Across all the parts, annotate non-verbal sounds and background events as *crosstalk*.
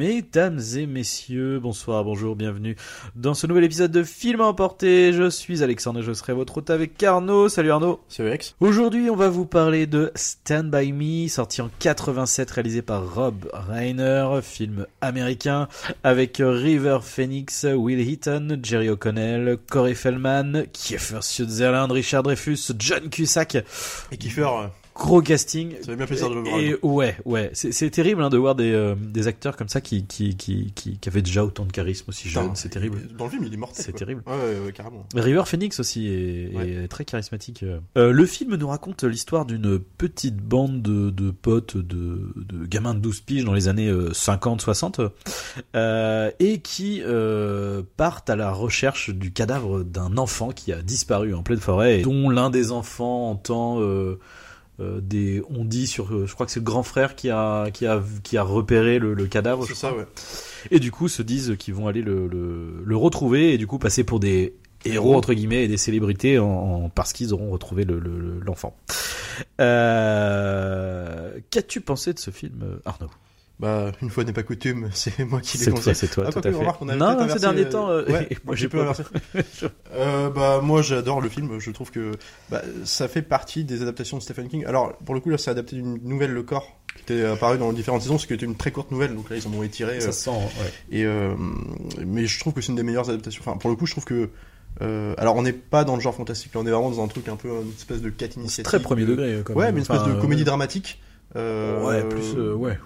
Mesdames et messieurs, bonsoir, bonjour, bienvenue dans ce nouvel épisode de Film à emporter. Je suis Alexandre et je serai votre hôte avec Arnaud. Salut Arnaud. Salut Alex. Aujourd'hui, on va vous parler de Stand By Me, sorti en 87, réalisé par Rob Reiner, film américain avec River Phoenix, Will Heaton, Jerry O'Connell, Corey Feldman, Kiefer Sutherland, Richard Dreyfus, John Cusack. Et Kiefer, Gros casting. ça fait bien plaisir de le voir. Et ouais, ouais, c'est terrible hein, de voir des, euh, des acteurs comme ça qui, qui, qui, qui, qui avaient déjà autant de charisme aussi jeune. C'est terrible. Dans le film, il est mortel. C'est terrible. Ouais, ouais, ouais, carrément. River Phoenix aussi est, Ouais. est très charismatique. Euh, le film nous raconte l'histoire d'une petite bande de, de potes, de, de gamins de 12 piges dans les années 50-60, euh, et qui euh, partent à la recherche du cadavre d'un enfant qui a disparu en pleine forêt, dont l'un des enfants entend... euh, des on dit sur euh, je crois que c'est le grand frère qui a qui a qui a repéré le, le cadavre C'est je ça, crois. ouais. Et du coup, se disent qu'ils vont aller le, le, le retrouver et du coup passer pour des héros entre guillemets et des célébrités en, en- parce qu'ils auront retrouvé le- le- le- l'enfant. Euh, Qu'as-tu pensé de ce film, Arnaud? Bah, une fois n'est pas coutume, *laughs* c'est moi qui l'ai C'est toi, conseillé. c'est toi, Ah, tout à fait. remarque, on avait non, ces derniers euh, temps, euh, ouais, *laughs* moi j'ai pas. *laughs* Euh, bah, moi, j'adore le film. Je trouve que bah, ça fait partie des adaptations de Stephen King. Alors, pour le coup, là, c'est adapté d'une nouvelle Le Corps qui était apparue dans différentes saisons, ce qui était une très courte nouvelle. Donc là, ils en ont étiré. euh, Ça sent, ouais. Et euh, mais je trouve que c'est une des meilleures adaptations. Enfin, pour le coup, je trouve que euh, alors on n'est pas dans le genre fantastique, là, on est vraiment dans un truc un peu une espèce de quête C'est initiatique. très premier de- degré. euh, Quand Ouais, même. mais une espèce Enfin, de euh, comédie dramatique. Euh, Ouais, plus euh, ouais.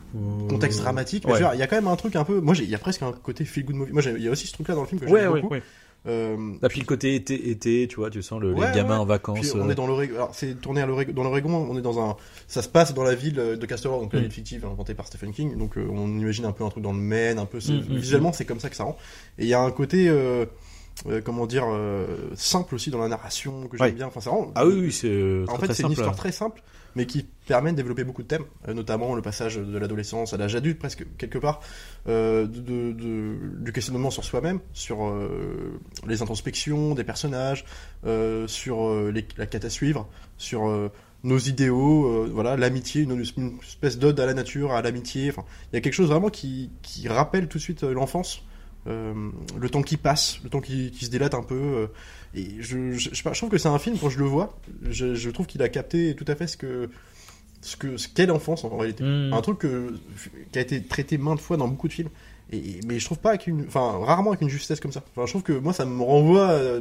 Contexte dramatique. Mais ouais. je veux dire, il y a quand même un truc un peu. Moi, il y a presque un côté feel good movie. Moi, il y a aussi ce truc-là dans le film que j'aime Ouais, ouais, beaucoup. ouais. Euh, Et puis le côté été, été, tu vois, tu sens le, Ouais, les gamins ouais. en vacances. Puis on euh, est dans l'Oregon. Alors c'est tourné à l'Oregon. Dans l'Oregon, on est dans un. Ça se passe dans la ville de Castle Rock, donc la Mm. ville fictive inventée par Stephen King. Donc euh, on imagine un peu un truc dans le Maine, un peu. Mm, mm, Visuellement, c'est comme ça que ça rend. Et il y a un côté. euh, euh, comment dire euh, simple aussi dans la narration que j'aime Ouais. bien enfin c'est vraiment Ah oui, oui, c'est en très, fait c'est une histoire très simple mais qui permet de développer beaucoup de thèmes euh, notamment le passage de l'adolescence à l'âge adulte presque quelque part euh, du questionnement sur soi-même sur euh, les introspections des personnages sur la quête à suivre sur nos idéaux, voilà, l'amitié, une, espèce d'ode à la nature, à l'amitié. Il y a quelque chose vraiment qui, rappelle tout de suite l'enfance, le temps qui passe, le temps qui, qui se délate un peu. euh, et je, je, trouve que c'est un film quand je le vois, je, je trouve qu'il a capté tout à fait ce que ce que ce qu'est l'enfance en réalité. Mm. Un truc que- qui a été traité maintes fois dans beaucoup de films. Et, mais je trouve pas avec une, enfin rarement avec une justesse comme ça. Enfin, je trouve que moi ça me renvoie, euh,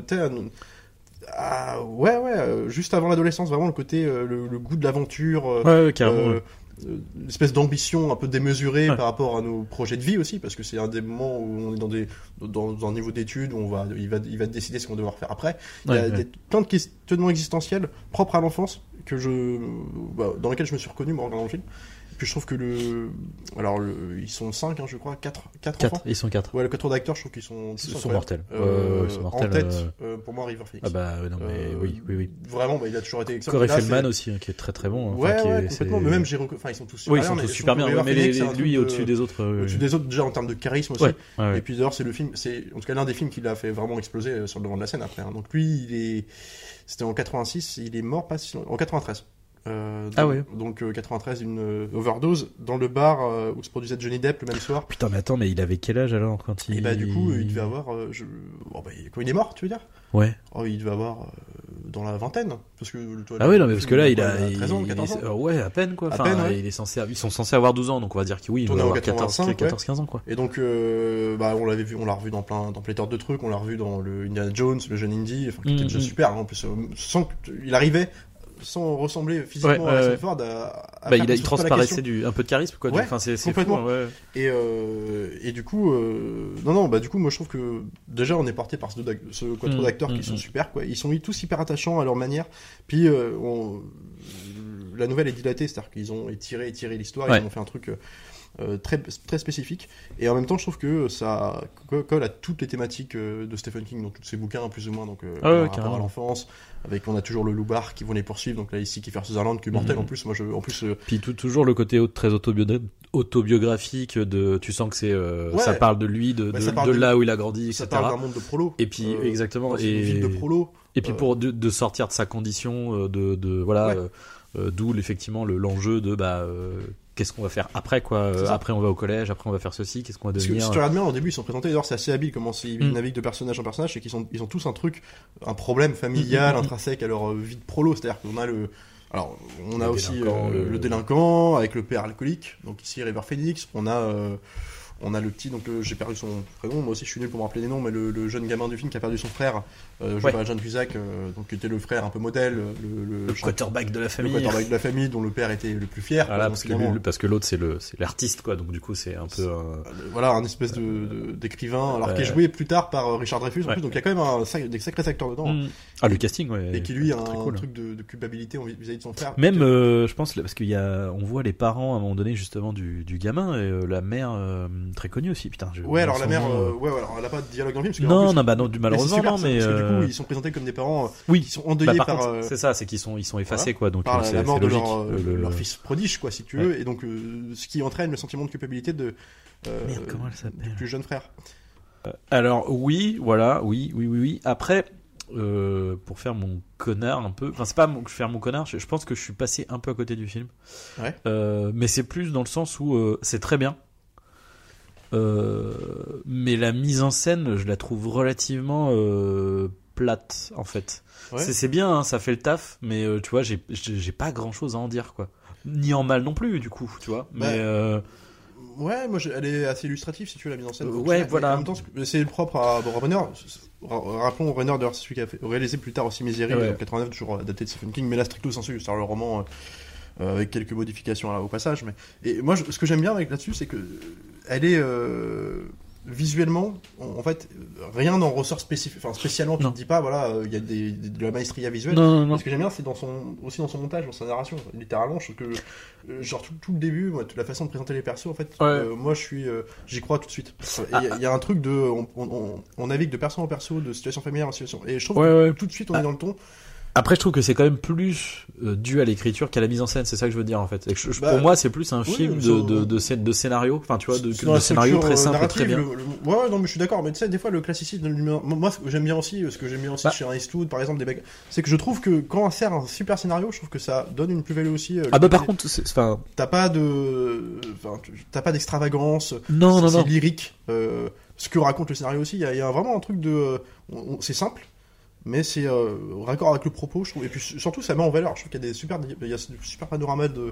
à, à- ouais ouais, euh, juste avant l'adolescence, vraiment le côté, euh, le, le goût de l'aventure. euh, Ouais, ouais, euh, euh, une espèce d'ambition un peu démesurée Ouais. par rapport à nos projets de vie aussi parce que c'est un des moments où on est dans des dans, dans un niveau d'études où on va il va il va décider ce qu'on va devoir faire après. Il y a Ouais, plein de questionnements existentiels propres à l'enfance que je bah, dans lesquels je me suis reconnu en regardant le film je trouve que le alors le, ils sont 5 hein, je crois 4 quatre, Quatre, ils sont quatre. ouais le quatre d'acteurs je trouve qu'ils sont, Ils sont mortels. Euh, Ouais, ils sont mortels, en tête euh, euh, pour moi River Phoenix Ah bah non mais oui, oui, oui. vraiment bah, il a toujours été excellent Corey Feldman aussi, hein, qui est très très bon. hein. Ouais, Enfin, qui ouais, est- complètement. Mais même, j'ai enfin, ils sont tous super Oui, ils bien, sont tous super bien, mais les- Phoenix, un lui au-dessus de- des autres. Au-dessus des autres, déjà en termes de charisme aussi. Et puis d'ailleurs, c'est le film, c'est en tout cas l'un des films qui l'a fait vraiment exploser sur le devant de la scène après. Donc lui, il est, c'était en 86, il est mort pas si en 93. Euh, Ah ouais. Donc euh, 93, une euh, overdose dans le bar euh, où se produisait Johnny Depp le même soir. Putain, mais attends, mais il avait quel âge alors quand il. Et bah du coup, il devait avoir, euh, je... oh, bah, quand il est mort, tu veux dire? Ouais. Oh, il devait avoir euh, dans la vingtaine, parce que. toi, Ah oui, non, mais parce que là, il a. 13 ans, il- 14 ans. il est- euh, ouais, à peine quoi. À Enfin, peine, ouais. il est censé, ils sont censés avoir 12 ans, donc on va dire que oui, il doit avoir 14, 85, 14, 15 ans quoi. Et donc, euh, bah, on l'avait vu, on l'a revu dans plein, dans pléthore de trucs. On l'a revu dans le Indiana Jones, le jeune Indy, enfin, qui était Mhm. déjà super. hein, en plus, euh, sans que il arrivait sans ressembler physiquement Ouais, à Harrison ouais. Ford. À, à Bah, il, a, transparaissait du, un peu de charisme quoi. Ouais, Enfin, c'est fou. complètement. hein, ouais. Et, euh, et du coup, euh, non, non, bah du coup, moi je trouve que déjà on est porté par ce, ce quattro Mm, d'acteurs mm, qui sont mm. super, quoi. Ils sont tous hyper attachants à leur manière. Puis euh, on- la nouvelle est dilatée, c'est-à-dire qu'ils ont étiré, étiré l'histoire, ils ont fait un truc. Euh, très, très spécifique. Et en même temps, je trouve que ça co- colle à toutes les thématiques euh, de Stephen King, donc tous ses bouquins, plus ou moins. Donc, euh, Ah ouais, rapport à l'enfance, avec on a toujours le loubar qui vont les poursuivre. Donc là, ici, Kiefer Sutherland, qui est mortel en plus. Moi, je, en plus, euh, Puis tout- toujours le côté très autobio- autobiographique de, tu sens que c'est, euh, Ouais. ça parle de lui, de, Bah, de, ça parle de de- là où il a grandi, etc. ça parle d'un monde de prolo. Et puis Euh, exactement, dans une et ville de prolo. Et puis pour de, de sortir de sa condition, de, de voilà, Ouais. euh, d'où effectivement le- l'enjeu de bah euh, qu'est-ce qu'on va faire après quoi. Euh, C'est. Après on va au collège, après on va faire ceci, qu'est-ce qu'on va Parce que devenir. si tu regardes bien, au début, ils sont présentés, d'ailleurs, c'est assez habile comment ils Mm. naviguent de personnage en personnage, et qu'ils sont, ils ont tous un truc, un problème familial, Mm, mm, intrinsèque à leur euh, vie de prolo. C'est-à-dire qu'on a le, alors, on a aussi euh, le- le... délinquant avec le père alcoolique, donc ici River Phoenix. On a, euh, on a le petit, donc euh, j'ai perdu son prénom, moi aussi je suis nul pour me rappeler des noms, mais le, le jeune gamin du film qui a perdu son frère, euh, joué Ouais. par John Cusack, euh, donc qui était le frère un peu modèle, le, le, le quarterback de la le famille. quarterback de la famille, dont le père était le plus fier. Voilà, parce que, lui- parce que l'autre c'est l'artiste quoi, donc du coup c'est un peu un- euh, voilà un espèce de de- d'écrivain alors qui est joué plus tard par euh, Richard Dreyfus en Ouais. plus donc il y a quand même un, des sacrés acteurs dedans Mm. ah le casting ouais. et qui lui a un cool. truc de, de culpabilité vis-à-vis de son frère Même, euh, je pense, parce qu'il y a, on voit les parents à un moment donné justement du, du gamin et euh, la mère euh, très connue aussi. Putain. Je, ouais alors la mère euh, euh, ouais ouais, alors elle a pas de dialogue dans le film parce que, en Non, plus- non, bah non, du malheureusement super, non, mais parce que du euh, coup ils sont présentés comme des parents oui. qui sont Bah, endeuillés par par, euh, c'est ça, c'est qu'ils sont, ils sont effacés voilà. quoi. Donc par la, c'est la mort de logique. leur, Le- le- leur fils prodige quoi si tu Ouais. veux et donc ce qui entraîne le sentiment de culpabilité de Merde, comment elle du s'appelle plus jeune frère Alors oui, voilà, oui, oui, oui, oui. Après, euh, pour faire mon connard un peu, enfin c'est pas mon, faire mon connard, je, je pense que je suis passé un peu à côté du film. Ouais. Euh, mais c'est plus dans le sens où euh, c'est très bien. Euh, mais la mise en scène, je la trouve relativement euh, plate en fait. Ouais. C'est bien, hein, ça fait le taf, mais euh, tu vois, j'ai pas grand chose à en dire quoi. Ni en mal non plus du coup, tu vois. Bah, mais Ouais, moi, elle est assez illustrative si tu veux la mise en scène. Euh, ouais, voilà. En même temps, ce- c'est le propre à bon, Runner. Ra- Rappelons Runner d'ailleurs, c'est celui qui a réalisé plus tard aussi Misery Ouais. en 89, toujours adapté de Stephen King, mais là stricto sensu, c'est le roman euh, avec quelques modifications là, au passage. Mais et moi, je- ce que j'aime bien avec là-dessus, c'est que elle est euh, visuellement, en, en fait, rien n'en ressort spécifique, enfin spécialement. Tu te dis pas, voilà, euh, il y a des, des- de la maestria visuelle. non, non, non. Mais Ce que j'aime bien, c'est dans son, aussi dans son montage, dans sa narration. Littéralement, je trouve que, genre, tout, tout le début, moi, toute la façon de présenter les persos, en fait, Ouais. moi, je suis, j'y crois tout de suite. Il Ah, y, a- il y a un truc de, on, on, on- on navigue de perso en perso, de situation familière en situation. Et je trouve Ouais, que ouais. tout de suite, on Ah. est dans le ton. Après, je trouve que c'est quand même plus euh, dû à l'écriture qu'à la mise en scène. C'est ça que je veux dire en fait. Et que je- je- Bah, pour moi, c'est plus un oui, film de, de, de, scén- de scénario. Enfin, tu vois, de, C'est de scénario très euh, simple et très bien. le- le- ouais, non, mais je suis d'accord. Mais tu sais, des fois, le classicisme, moi, j'aime bien aussi, ce que j'aime bien aussi Bah. chez un Eastwood, par exemple, des mecs, c'est que je trouve que quand on sert un super scénario, je trouve que ça donne une plus-value aussi. euh, Ah bah par contre, c'est- enfin, T'as pas de, enfin, t'as pas d'extravagance. non, non, c'est non. lyrique. euh, ce que raconte le scénario aussi, il y, a- il y a vraiment un truc de, euh, c'est simple, mais c'est euh, raccord avec le propos, je trouve. Et puis surtout, ça met en valeur. Je trouve qu'il y a des super, il y a des super panoramas de, euh,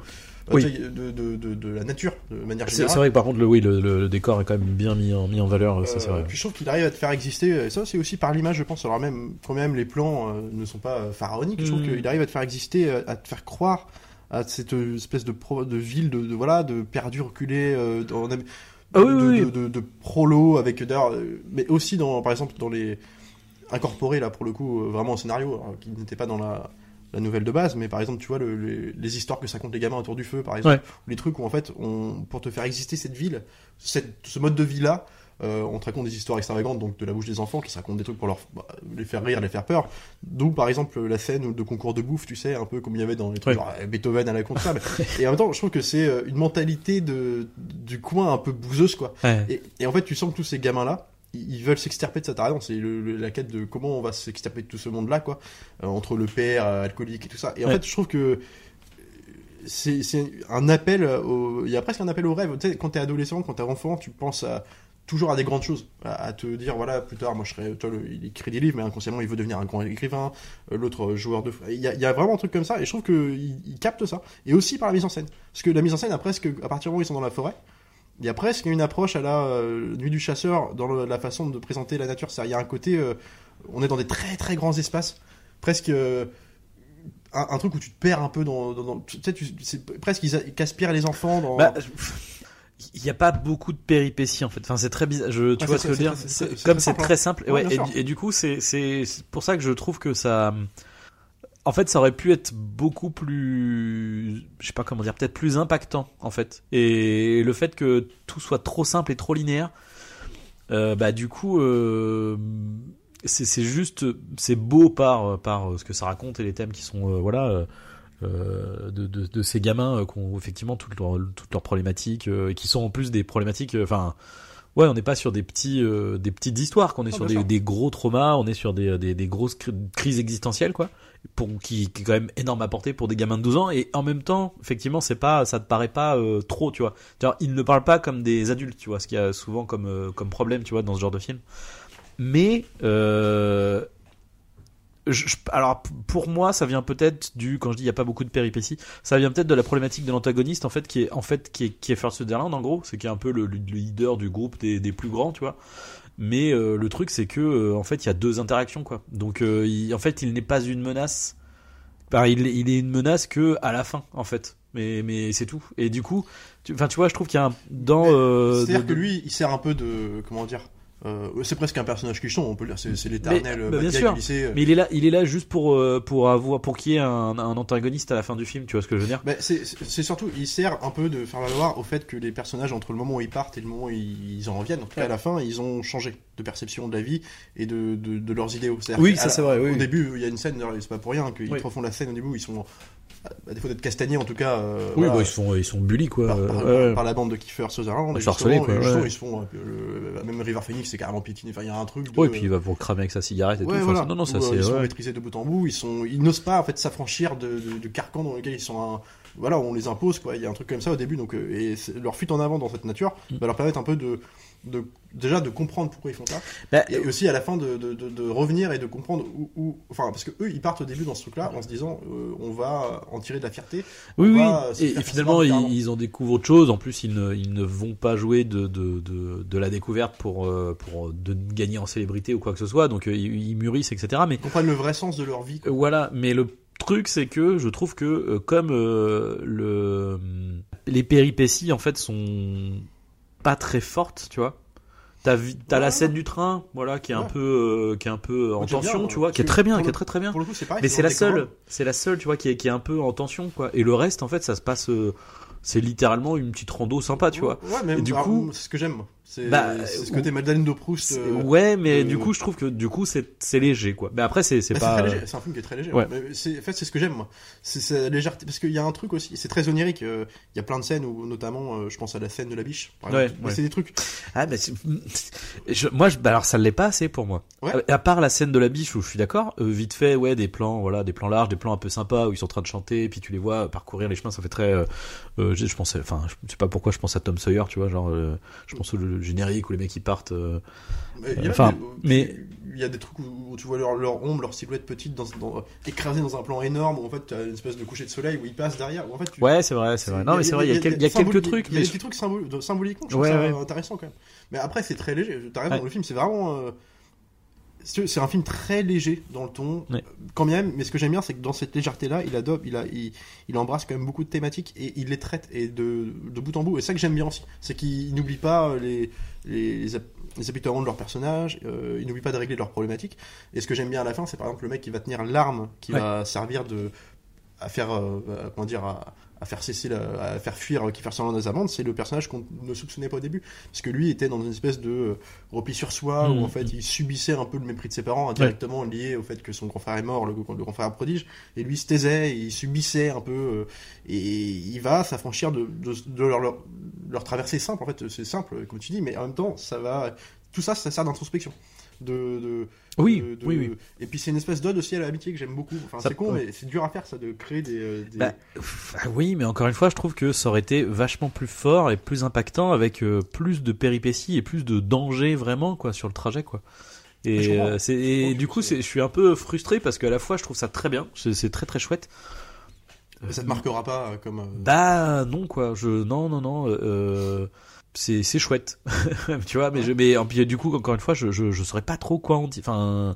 Oui. de, de, de, de la nature de manière générale. c'est vrai que par contre, le, oui, le, décor est quand même bien mis en, mis en valeur. Ça, c'est Euh, vrai. puis je trouve qu'il arrive à te faire exister. Et ça, c'est aussi par l'image, je pense. Alors même, quand même, les plans euh, ne sont pas euh, pharaoniques. Je trouve Mm. qu'il arrive à te faire exister, euh, à te faire croire à cette euh, espèce de, pro- de ville de, de- voilà, de perdu reculé, euh, de, Ah oui, de, oui, de, oui. de- de prolo avec d'ailleurs, euh, mais aussi dans, par exemple, dans les incorporés là pour le coup, euh, vraiment au scénario, alors, qui n'était pas dans la la nouvelle de base, mais par exemple, tu vois, le- les, les histoires que ça compte les gamins autour du feu, par exemple, Ouais. ou les trucs où en fait, on, pour te faire exister cette ville, cette, ce mode de vie-là, euh, on te raconte des histoires extravagantes, donc de la bouche des enfants, qui se racontent des trucs pour leur, bah, les faire rire, les faire peur. D'où, par exemple, la scène de concours de bouffe, tu sais, un peu comme il y avait dans les trucs Ouais. genre euh, Beethoven à la con, ça. mais- et en même temps, je trouve que c'est une mentalité de, du coin un peu bouseuse, quoi. Ouais. Et, et en fait, tu sens que tous ces gamins-là, ils veulent s'extirper de cette arrogance. C'est la quête de comment on va s'extirper de tout ce monde-là, quoi. Euh, entre le père, euh, alcoolique et tout ça. Et en Ouais. fait, je trouve que c'est c'est un appel au... Il y a presque un appel au rêve. Tu sais, quand t'es adolescent, quand t'es enfant, tu penses à toujours à des grandes choses, à, à te dire voilà plus tard moi je serai toi le- il écrit des livres mais inconsciemment il veut devenir un grand écrivain euh, l'autre euh, joueur de il y, a, il y a vraiment un truc comme ça et je trouve que il, il capte ça et aussi par la mise en scène parce que la mise en scène a presque à partir du moment où ils sont dans la forêt il y a presque une approche à la euh, nuit du chasseur dans le- la façon de présenter la nature il y a un côté euh, on est dans des très très grands espaces presque euh, un, un truc où tu te perds un peu dans, dans, dans- tu sais tu- c'est presque ils, les enfants dans Bah, il n'y a pas beaucoup de péripéties en fait. Enfin, c'est très bizarre. Je, tu Ouais, vois ce que je veux dire? Comme c'est simple, très simple. Ouais, et, du- et du coup, c'est pour ça que je trouve que ça. En fait, ça aurait pu être beaucoup plus, je sais pas comment dire, peut-être plus impactant en fait. Et le fait que tout soit trop simple et trop linéaire, euh, bah du coup, euh, c'est juste, c'est beau par par ce que ça raconte et les thèmes qui sont, euh, voilà. de, de, de ces gamins qui ont effectivement toutes leurs toutes leurs problématiques et qui sont en plus des problématiques enfin ouais on n'est pas sur des petits des petites histoires qu'on est sur des, gros traumas on est sur des, des, des grosses cri- crises existentielles quoi pour qui, est quand même énorme à porter pour des gamins de 12 ans. Et en même temps effectivement c'est pas ça te paraît pas euh, trop tu vois. Ils ne parlent pas comme des adultes tu vois ce qu'il y a souvent comme euh, comme problème tu vois dans ce genre de film. Mais euh, alors pour moi ça vient peut-être du quand je dis il y a pas beaucoup de péripéties ça vient peut-être de la problématique de l'antagoniste en fait qui est en fait qui est qui est First en gros. C'est qui est un peu le, le leader du groupe des plus grands tu vois mais euh, le truc c'est que euh, en fait il y a deux interactions quoi. Donc euh, il- en fait il n'est pas une menace. Enfin, il, est- il est une menace que à la fin en fait. Mais mais c'est tout. Et du coup tu, enfin tu vois je trouve qu'il y a un dans C'est-à-dire de- que lui, il sert un peu de. Comment dire euh, C'est presque un personnage cliché, on peut le dire. C'est l'éternel Mais- euh, bah, bien sûr. lycée. euh. mais il est là il est là juste pour pour avoir pour qu'il y ait un, un antagoniste à la fin du film tu vois ce que je veux dire? Ben, c'est surtout, il sert un peu de faire valoir au fait que les personnages, entre le moment où ils partent et le moment où ils, en reviennent, en tout cas à la fin, ils ont changé de perception de la vie et de, de, de leurs idéaux. Oui, ça, c'est vrai, oui, Au début, il y a une scène, c'est pas pour rien qu'ils Oui. refont la scène au début où ils sont, à défaut d'être castagnés en tout cas, euh, oui voilà, bah, ils sont ils sont bully quoi par, par- ouais. par la bande de Kiefer Sutherland. Ils sont harcelés, justement, quoi, ouais. ils se font, euh, même River Phoenix, c'est carrément piétiné. Enfin, il y a un truc. De, Ouais, et puis il va pour cramer avec sa cigarette et Ouais, tout. Voilà. non, non, ça euh, c'est. ils sont maîtrisés de bout en bout. Ils sont, ils n'osent pas en fait s'affranchir de, de, de carcans dans lesquels ils sont. un- Voilà, on les impose quoi. Il y a un truc comme ça au début, donc et leur fuite en avant dans cette nature Mm. va leur permettre un peu de, de déjà de comprendre pourquoi ils font ça, Bah, et aussi à la fin de, de, de, de revenir et de comprendre où, où- enfin parce que eux ils partent au début dans ce truc-là en se disant euh, on va en tirer de la fierté. oui, oui. Et, finalement, ils, ils en découvrent autre chose. En plus, ils ne, ils ne vont pas jouer de, de, de, de la découverte pour, euh, pour de gagner en célébrité ou quoi que ce soit. Donc, euh, ils, ils mûrissent, etc. Mais Ils comprennent le vrai sens de leur vie. quoi. Euh, Voilà, mais le truc c'est que je trouve que euh, comme euh, le les péripéties en fait sont pas très fortes, tu vois. T'as Ouais, la scène du train, voilà, qui est un peu euh, qui est un peu en Moi, j'aime tension, bien, tu euh, vois, qui est très bien, qui est très très bien. Coup, pareil. Mais c'est la seule, c'est la seule, tu vois, qui est, qui est un peu en tension, quoi. Et le reste, en fait, ça se passe, euh, c'est littéralement une petite rando sympa, tu vois. Ouais, mais Et du alors, coup- c'est ce que j'aime. C'est Bah, ce ou- côté Madeleine de Proust. Euh, ouais, mais euh, du coup, je trouve que du coup, c'est léger, quoi. Mais après, c'est Bah, pas. léger. C'est un film qui est très léger. Ouais. Mais en fait, c'est ce que j'aime, moi. C'est sa légèreté. Parce qu'il y a un truc aussi. C'est très onirique. euh, Il y a plein de scènes où, notamment, euh, je pense à la scène de la biche. Par Ouais, c'est des trucs. Ah, mais *laughs* je- moi, je, bah alors ça l'est pas assez pour moi. À, part la scène de la biche où je suis d'accord, euh, vite fait, ouais, des plans, voilà, des plans larges, des plans un peu sympas où ils sont en train de chanter, et puis tu les vois parcourir les chemins, ça fait très. euh, euh, je, pensais, enfin, je sais pas pourquoi je pense à Tom Sawyer, tu vois, genre, euh, je pense au le générique où les mecs ils partent. euh, Enfin, mais- Il y a des trucs où, où tu vois leur, leur ombre, leur silhouette petite, dans, dans, écrasée dans un plan énorme. Où en fait, tu as une espèce de coucher de soleil où ils passent derrière. Où en fait, tu, Ouais, c'est vrai, c'est vrai. Non, mais c'est vrai, il y a, y quelques trucs, Il y a mais des petits trucs symboliquement, je trouve Ouais, ça ouais. intéressant quand même. Mais après, c'est très léger. T'as raison, Ouais. le film, c'est vraiment. euh, c'est un film très léger dans le ton, Ouais. quand même. Mais ce que j'aime bien, c'est que dans cette légèreté-là, il adopte, il, a, il, il embrasse quand même beaucoup de thématiques et il les traite et de, de bout en bout. Et ça que j'aime bien aussi, c'est qu'il n'oublie pas euh, les, les, les, de leurs personnages, euh, il n'oublie pas de régler leurs problématiques. Et ce que j'aime bien à la fin, c'est par exemple le mec qui va tenir l'arme qui Ouais. va servir de à faire euh, comment dire à, à faire cesser la- à faire fuir Kiefer Sutherland des amendes, c'est le personnage qu'on ne soupçonnait pas au début. Parce que lui était dans une espèce de euh, repli sur soi où en fait il subissait un peu le mépris de ses parents indirectement lié au fait que son grand frère est mort le, le grand frère prodige. Et lui se taisait et il subissait un peu euh, et il va s'affranchir de, de, de leur, leur, leur traversée simple en fait c'est simple comme tu dis mais en même temps ça va tout ça ça sert d'introspection de, de Oui, de- oui, oui. et puis c'est une espèce d'ode aussi à l'amitié que j'aime beaucoup enfin c'est con mais c'est dur à faire ça de créer des, euh, des- Bah, ah oui, mais encore une fois, je trouve que ça aurait été vachement plus fort et plus impactant avec euh, plus de péripéties et plus de danger vraiment quoi sur le trajet quoi. Et, euh, et du coup, je suis un peu frustré parce qu'à la fois, je trouve ça très bien, c'est, très très chouette. ça te marquera pas euh, comme euh, Bah non quoi, je non non non, euh, c'est c'est chouette, *laughs* tu vois. Mais je mais en- du coup encore une fois, je je, je saurais pas trop quoi en dire. Enfin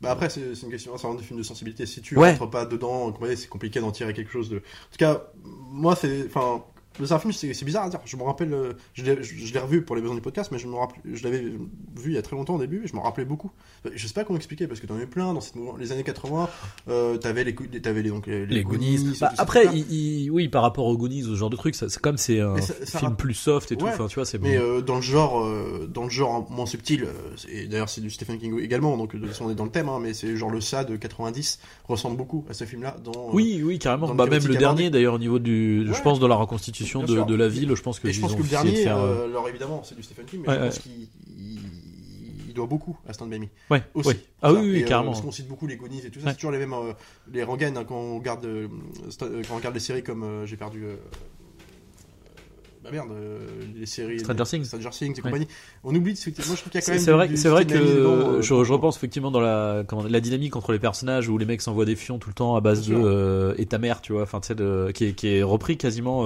Bah après, c'est c'est une question, c'est un des films de sensibilité. Si tu Ouais. rentres pas dedans, c'est compliqué d'en tirer quelque chose de. En tout cas, moi, c'est, enfin, c'est un film, c'est bizarre à dire. Je me rappelle, euh, je l'ai revu pour les besoins du podcast, mais je me rappelle, je l'avais vu il y a très longtemps au début, et je me rappelais beaucoup. Je sais pas comment expliquer, parce que t'en avais plein dans cette, les années 80. Euh, t'avais les, t'avais les donc les, Les Goonies. Bah, après, il, il- oui, par rapport aux Goonies, ce genre de truc, c'est comme c'est un Mais ça- ça film plus soft et tout. Enfin, tu vois, c'est Mais euh, dans le genre, euh, dans le genre moins subtil, et d'ailleurs c'est du Stephen King également, donc de toute façon on est dans le thème, hein, mais c'est genre le ça de 90 ressemble beaucoup à ce film-là. Dans, Oui, oui, carrément. Bah, même le dernier, d'ailleurs, au niveau du, je pense, dans la reconstitution De, la ville, je pense que Et je pense que le dernier, faire, euh, euh, alors évidemment c'est du Stephen King, mais Ouais, je pense qu'il il, il doit beaucoup à Stand By Me. Ouais, Aussi. ouais. Ah oui, oui, Et, euh, carrément. parce qu'on cite beaucoup les Goonies et tout ça, Ouais. c'est toujours les mêmes, euh, les rengaines hein, quand on regarde, euh, sta- quand on regarde les séries comme j'ai perdu. Bah merde, euh, les séries. Stranger Things. Stranger Things et Ouais. compagnie. On oublie, moi je trouve qu'il y a quand même. c'est vrai, c'est vrai dedans, que euh, je, je repense effectivement dans la, comment, la dynamique entre les personnages où les mecs s'envoient des fions tout le temps à base de euh, et ta mère, tu vois, enfin, tu sais, de- qui, est, qui est repris quasiment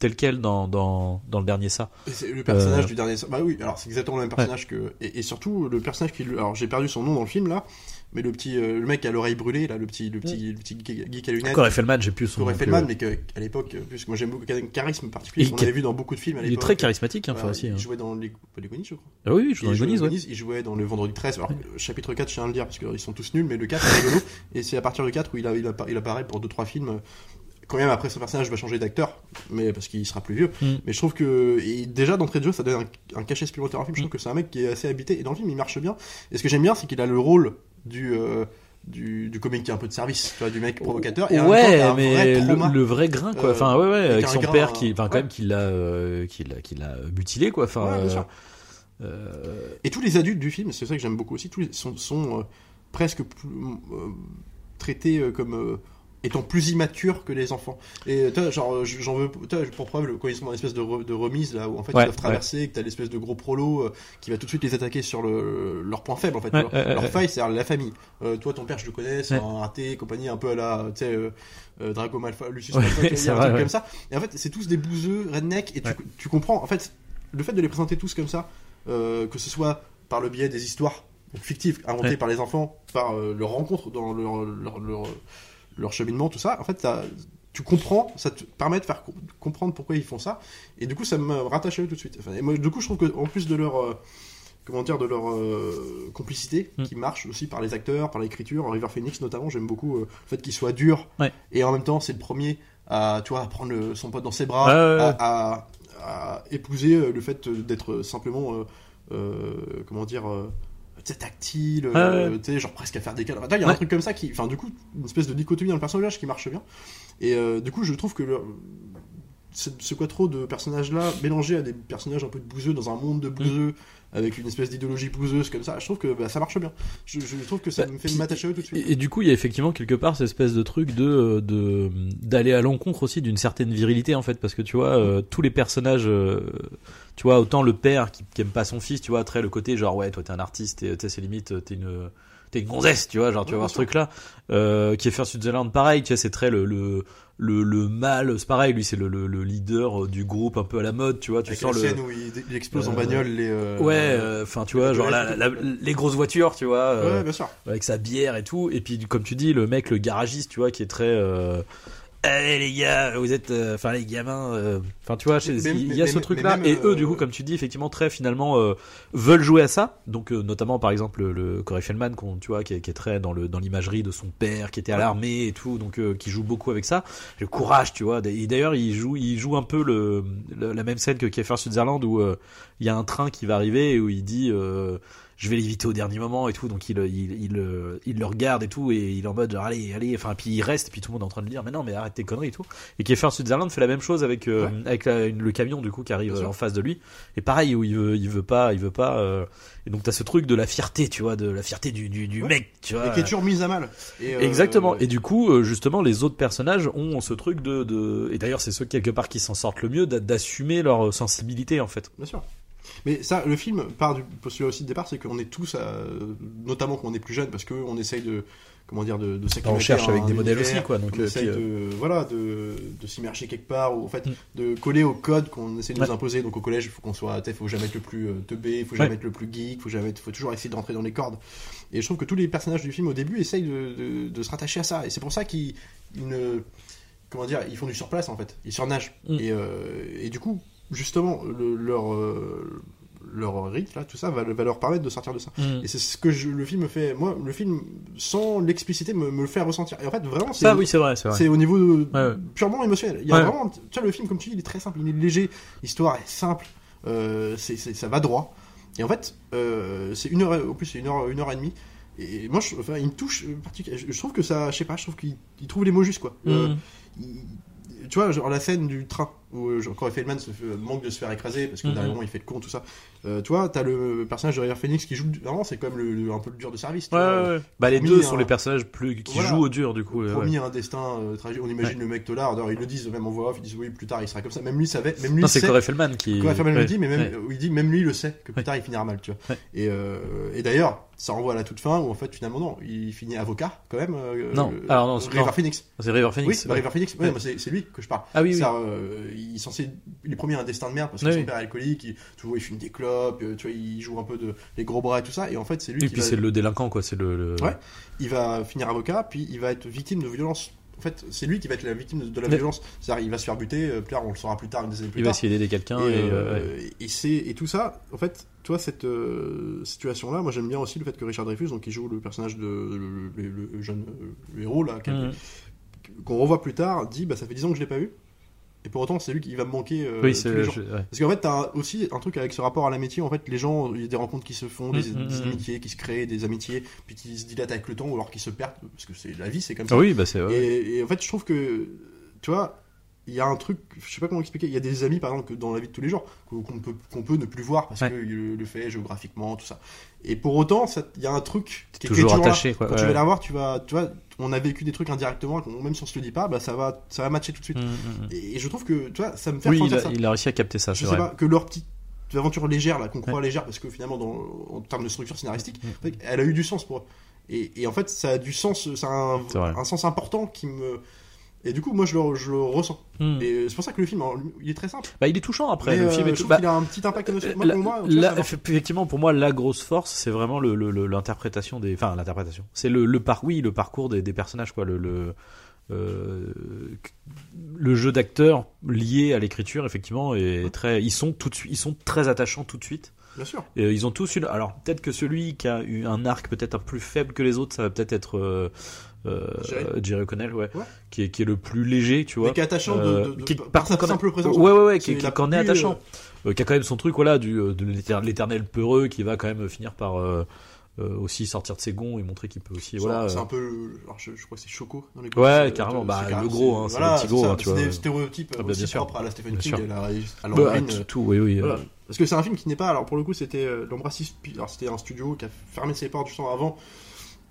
tel quel dans, dans, dans le dernier ça. C'est le personnage Euh, du dernier. Bah oui, alors c'est exactement le même personnage que. Et, et surtout, le personnage qui. Alors j'ai perdu son nom dans le film là, mais le petit. euh, le mec à l'oreille brûlée là, le petit, le petit, le petit geek à lunettes. Corey Feldman, j'ai plus son Corey Feldman, mais que, à l'époque, euh, puisque moi j'aime beaucoup, charisme particulier, on l'avait vu dans beaucoup de films à Il est l'époque. très charismatique, hein, aussi. Il hein. jouait dans les, pas les Goonies, je crois. Ah oui, dans il les jouait Goonies, dans ouais. Goonies, il jouait dans le Vendredi 13. Alors, le chapitre 4, je tiens à le dire, parce qu'ils sont tous nuls, mais le 4 est rigolo. *laughs* Et c'est à partir du 4 où il, a, il apparaît pour 2-3 films. Quand même, après, son personnage va changer d'acteur, mais parce qu'il sera plus vieux. Mm. Mais je trouve que, et déjà d'entrée de jeu, ça donne un, un cachet supplémentaire au film. Je Mm. trouve que c'est un mec qui est assez habité, et dans le film, il marche bien. Et ce que j'aime bien, c'est qu'il a le rôle du. euh, du, du comique qui a un peu de service, tu vois, du mec provocateur. Et temps, Ouais, vrai mais trauma. le, le vrai grain, quoi. Euh, Enfin, ouais, ouais, avec son grain, père qui, enfin, quand même, qui l'a, euh, qui l'a, qui l'a mutilé, quoi. Enfin, Ouais, euh, Et tous les adultes du film, c'est ça que j'aime beaucoup aussi, tous les- sont, sont euh, presque plus, traités comme étant plus immatures que les enfants. Et euh, toi, genre, euh, j'en veux, toi, pour preuve, le- quand ils sont dans l'espèce de, re- de remise, là où en fait Ouais, ils doivent traverser, que t'as l'espèce de gros prolo euh, qui va tout de suite les attaquer sur le, leur point faible, en fait. Ouais, leur ouais, ouais, leur ouais. faille, c'est-à-dire la famille. Euh, toi, ton père, je le connais, c'est Ouais. un raté, compagnie, un peu à la, tu sais, euh, euh, Drago Malfoy, Lucius Ouais, Malfoy, *laughs* il y c'est a un vrai, truc ouais. comme ça. Et en fait, c'est tous des bouseux, redneck, et tu, Ouais. tu comprends, en fait, le fait de les présenter tous comme ça, euh, que ce soit par le biais des histoires fictives inventées Ouais. par les enfants, par euh, leur rencontre dans leur, leur, leur, leur cheminement, tout ça, en fait, tu comprends, ça te permet de faire co- comprendre pourquoi ils font ça, et du coup, ça me rattache à eux tout de suite. Enfin, et moi, du coup, je trouve qu'en plus de leur. euh, Comment dire, de leur euh, complicité Mm. qui marche aussi par les acteurs, par l'écriture. River Phoenix notamment, j'aime beaucoup euh, le fait qu'il soit dur Ouais. et en même temps c'est le premier à, tu vois, à prendre le- son pote dans ses bras, à, à- à épouser le fait d'être simplement, comment dire, euh, tactile, euh, Ouais, ouais. tu sais, genre presque à faire des. Enfin, Il y a un Ouais. truc comme ça qui, enfin, du coup, une espèce de dichotomie dans le personnage qui marche bien. Et euh, du coup, je trouve que le, ce, quattro de personnages-là, mélangé à des personnages un peu de bouseux dans un monde de Mm. bouseux, avec une espèce d'idéologie bouseuse comme ça, je trouve que bah, ça marche bien. Je, je trouve que ça Bah, me fait m'attacher à eux tout de suite. Et, et du coup, il y a effectivement quelque part cette espèce de truc de de d'aller à l'encontre aussi d'une certaine virilité en fait, parce que tu vois euh, tous les personnages, euh, tu vois autant le père qui, qui aime pas son fils, tu vois très le côté genre ouais toi t'es un artiste, et tu sais c'est limite t'es une t'es une gonzesse, tu vois genre tu Ouais, vas voir ce truc là, euh, qui est First Sutherland pareil, tu sais c'est très le le le, le mal, c'est pareil, lui c'est le, le, le leader du groupe un peu à la mode, tu vois, tu Avec sens la le scène où il, il explose en euh, bagnole les. euh, ouais, enfin tu vois genre la, la- les grosses voitures, tu vois. euh, Ouais, bien sûr. avec sa bière et tout. Et puis, comme tu dis, le mec, le garagiste, tu vois, qui est très. Allez les gars, vous êtes, euh, enfin les gamins, euh, enfin tu vois, il y a ce truc-là, et eux du euh, coup, comme tu dis, effectivement très finalement euh, veulent jouer à ça. Donc euh, notamment par exemple le, Corey Feldman, qu'on tu vois, qui est, qui est très dans le dans l'imagerie de son père, qui était à l'armée et tout, donc euh, qui joue beaucoup avec ça. Le courage, tu vois. Et d'ailleurs, il joue, il joue un peu le, le- la même scène que Kiefer Sutherland où euh, il y a un train qui va arriver et où il dit. Je vais l'éviter au dernier moment et tout donc il il, il, euh, il le regarde et tout et il est en mode genre allez allez enfin puis il reste puis tout le monde est en train de lui dire mais non mais arrête tes conneries et tout et Kiefer Sutherland fait la même chose avec euh, Ouais. avec la- une- le camion du coup qui arrive euh, en face de lui et pareil où il veut il veut pas il veut pas euh, et donc t'as ce truc de la fierté tu vois de la fierté du du, du Ouais. mec tu vois Et qui est toujours mise à mal. Et, euh, Exactement. Et du coup, justement, les autres personnages ont ce truc de, de... et d'ailleurs, c'est ceux quelque part qui s'en sortent le mieux, d'a- d'assumer leur sensibilité en fait. Bien sûr. Mais ça, le film part du postulat aussi de départ, c'est qu'on est tous, à- notamment quand on est plus jeune, parce qu'on essaye de, comment dire, de, de s'acclimater On cherche avec des modèles aussi, quoi. Donc, on euh, essaye puis, euh, de, voilà, de, de s'immerger quelque part, ou en fait, Mm. de coller au code qu'on essaie de nous imposer. Donc au collège, il faut qu'on soit, il faut jamais être le plus euh, teubé, il faut jamais Ouais. être le plus geek, faut jamais, faut toujours essayer d'entrer dans les cordes. Et je trouve que tous les personnages du film au début essayent de, de, de se rattacher à ça. Et c'est pour ça qu'ils ils ne, comment dire, ils font du surplace en fait, ils surnagent. Mm. Et, euh, et du coup, justement, le- leur euh, leur rite là, tout ça va, va leur permettre de sortir de ça. Mm. Et c'est ce que je- le film me fait. Moi, le film sans l'expliciter me, me le fait ressentir. Et en fait, vraiment, c'est Ça, oui, c'est vrai, c'est au niveau de- Ouais, ouais. purement émotionnel. Il y a Ouais. vraiment, tu vois, le film, comme tu dis, il est très simple, il est léger, l'histoire est simple, euh, ça va droit. Et en fait, euh, c'est une heure, au plus, c'est une heure, une heure et demie. Et moi, je, enfin, il me touche euh, particulièrement. Je, trouve que ça, je sais pas, je trouve qu'il il trouve les mots justes, quoi. Euh, Mm. il- tu vois, genre la scène du train où euh, Corey Feldman se fait- manque de se faire écraser parce que Mhm. derrière il fait le con, tout ça. Euh, tu vois, t'as le personnage de River Phoenix qui joue. Vraiment, c'est quand même le, le- un peu le dur de service. Ouais, ouais, ouais. Bah, les deux un- sont les personnages plus qui Voilà. jouent au dur, du coup. promis un destin euh, tragique. On imagine le mec. D'ailleurs, ils le disent même en voix off. Ils disent oui, plus tard il sera comme ça. Même lui savait. Même lui Non, c'est. Corey Feldman qui. Corey Feldman le dit, mais même euh, il dit même lui le sait que plus tard il finira mal, tu vois. Et, euh, et d'ailleurs, ça renvoie à la toute fin où en fait finalement non, il finit avocat quand même. euh, Non. euh, Alors, non, c'est- River. Phoenix. C'est River Oui, Phoenix. ouais. River Phoenix. C'est lui que je parle. Ah oui, oui. Euh, il est censé, il est promis un destin de merde parce que Oui, son père est alcoolique, il, il fume des clopes, euh, tu vois, il joue un peu de les gros bras et tout ça, et en fait c'est lui Et qui puis va, c'est le délinquant, quoi. C'est le. le- Ouais. il va finir avocat, puis il va être victime de violence. En fait, c'est lui qui va être la victime de, de la Ouais. violence. C'est-à-dire, il va se faire buter. euh, plus tard, on le saura plus tard, une des années plus Il va tard. essayer d'aider quelqu'un Et, et. euh, ouais. euh, et c'est et tout ça, en fait, tu vois cette euh, situation-là. Moi, j'aime bien aussi le fait que Richard Dreyfus, donc qui joue le personnage de le, le- le jeune le héros là, Mhm. qu'on revoit plus tard, dit bah ça fait 10 ans que je l'ai pas vu. Et pour autant, c'est lui qui va me manquer euh, Oui, tous c'est. les jours. je- ouais. Parce qu'en fait, t'as aussi un truc avec ce rapport à l'amitié. En fait, les gens, il y a des rencontres qui se font, des, Mm, mm, des mm. amitiés qui se créent, des amitiés, puis qui se dilatent avec le temps, ou alors qui se perdent, parce que c'est la vie, c'est comme ça. Ah oui, bah c'est. ouais. Et, et en fait, je trouve que, tu vois, il y a un truc, je sais pas comment expliquer, il y a des amis, par exemple, que dans la vie de tous les jours, qu'on peut, qu'on peut ne plus voir parce Ouais. que le, le fait géographiquement, tout ça. Et pour autant, il y a un truc qui est toujours là. attaché, quoi. Quand tu vas la voir, tu vas, tu vois, on a vécu des trucs indirectement, même si on se le dit pas, bah ça va, ça va matcher tout de suite. Mm, mm, mm. Et, je trouve que, tu vois, ça me fait Oui, il a, ça. il a réussi à capter ça, Je sais vrai. pas, que leur petite aventure légère, là, qu'on croit légère, parce que finalement, dans, en termes de structure scénaristique, elle a eu du sens pour eux. Et, et en fait, ça a du sens, ça a un sens important qui me. Et du coup, moi, je le, je le ressens. Mm. Et c'est pour ça que le film, il est très simple. Bah, il est touchant après. Mais, le euh, film est je tout- trouve bah, qu'il a un petit impact émotionnel. Moi, pour moi, la- effectivement, pour moi, la grosse force, c'est vraiment le- le- le- l'interprétation des, enfin, l'interprétation. C'est le, le par, oui, le parcours des, des personnages, quoi. Le, le, euh, le jeu d'acteurs lié à l'écriture, effectivement, est très. Ils sont tout de suite, ils sont très attachants tout de suite. Bien sûr. Euh, ils ont tous une. Alors peut-être que celui qui a eu un arc peut-être un plus faible que les autres, ça va peut-être être euh, euh, Jerry. Jerry O'Connell, ouais, Ouais. qui est qui est le plus léger, tu vois. Mais qui est attachant de, Euh, de, de- qui- par sa simple présence. Ouais, ouais, ouais, qui, qui, en est attachant. Euh, qui a quand même son truc, voilà, du, euh, de l'éter- l'éternel peureux qui va quand même finir par euh, euh, aussi sortir de ses gonds et montrer qu'il peut aussi, C'est- voilà. C'est euh, un peu. le- Alors, je, je crois que c'est Choco dans les Ouais, euh, carrément, bah, le gros, hein, c'est voilà, le petit gros, hein, tu vois, C'est des stéréotypes Ah, bah, aussi propres à la Stephen King et à la- à bah, tout, euh, oui, oui. Voilà. euh, Parce que c'est un film qui n'est pas. Alors pour le coup, c'était euh, l'Embrassis. Alors c'était un studio qui a fermé ses portes juste avant,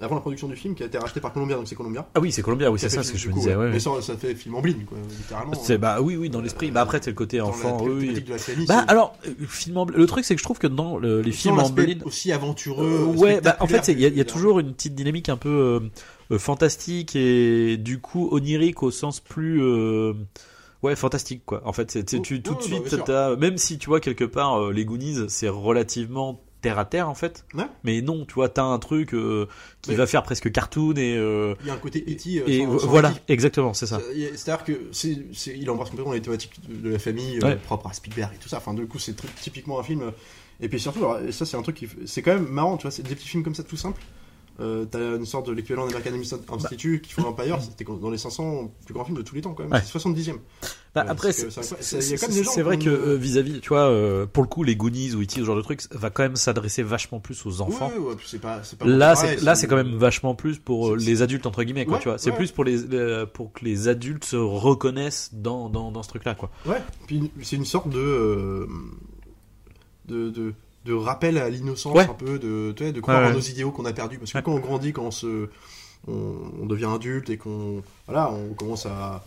avant la production du film, qui a été racheté par Columbia, donc c'est Columbia. Ah oui, c'est Columbia, oui, c'est ça ce que je me disais. ouais, Mais ça, ça fait film en blind, quoi, littéralement. C'est bah oui, oui, dans l'esprit. Bah après, c'est le côté la enfant, oui. de la Bah alors, euh, film en... le truc c'est que je trouve que dans le- les films en blind, aussi aventureux. Euh, ouais, bah, en fait, il y, a- y toujours une petite dynamique un peu euh, euh, fantastique et du coup onirique au sens plus euh, ouais fantastique quoi. En fait, c'est c'est- tu Oh, tout de suite, même si tu vois quelque part euh, les Goonies, c'est relativement terre à terre en fait. Ouais. Mais non, tu vois, t'as un truc euh, qui va faire presque cartoon et euh, Il y a un côté E.T. euh, et sans- sans voilà, E.T. exactement, c'est ça. C'est- C'est-à-dire que c'est, il embrasse complètement les thématiques de, la famille euh, Ouais. propre à Spielberg et tout ça. Enfin, du coup, c'est typiquement un film. Et puis surtout, alors, et ça, c'est un truc qui, c'est quand même marrant, tu vois, c'est des petits films comme ça tout simples. Euh, t'as une sorte de l'équivalent d'American Institute qui font l'Empire, c'était dans les 500 plus grands films de tous les temps quand même. Ouais. C'est 70e. Bah, Ouais, après, c'est vrai que euh, vis-à-vis, tu vois, euh, pour le coup, les Goonies ou E.T., ce genre de truc, va quand même s'adresser vachement plus aux enfants. Ouais, pas, pas Là, c'est là, c'est quand même vachement plus pour euh, les adultes entre guillemets, quoi. Tu vois, c'est plus pour les, pour que les adultes se reconnaissent dans dans, dans ce truc-là, quoi. Ouais, puis c'est une sorte de. de, de, de rappel à l'innocence, Ouais. un peu, de, tu sais, de croire Ouais, en nos idéaux qu'on a perdus. Parce que quand on grandit, quand on, se, on, on devient adulte et qu'on. Voilà, on commence à.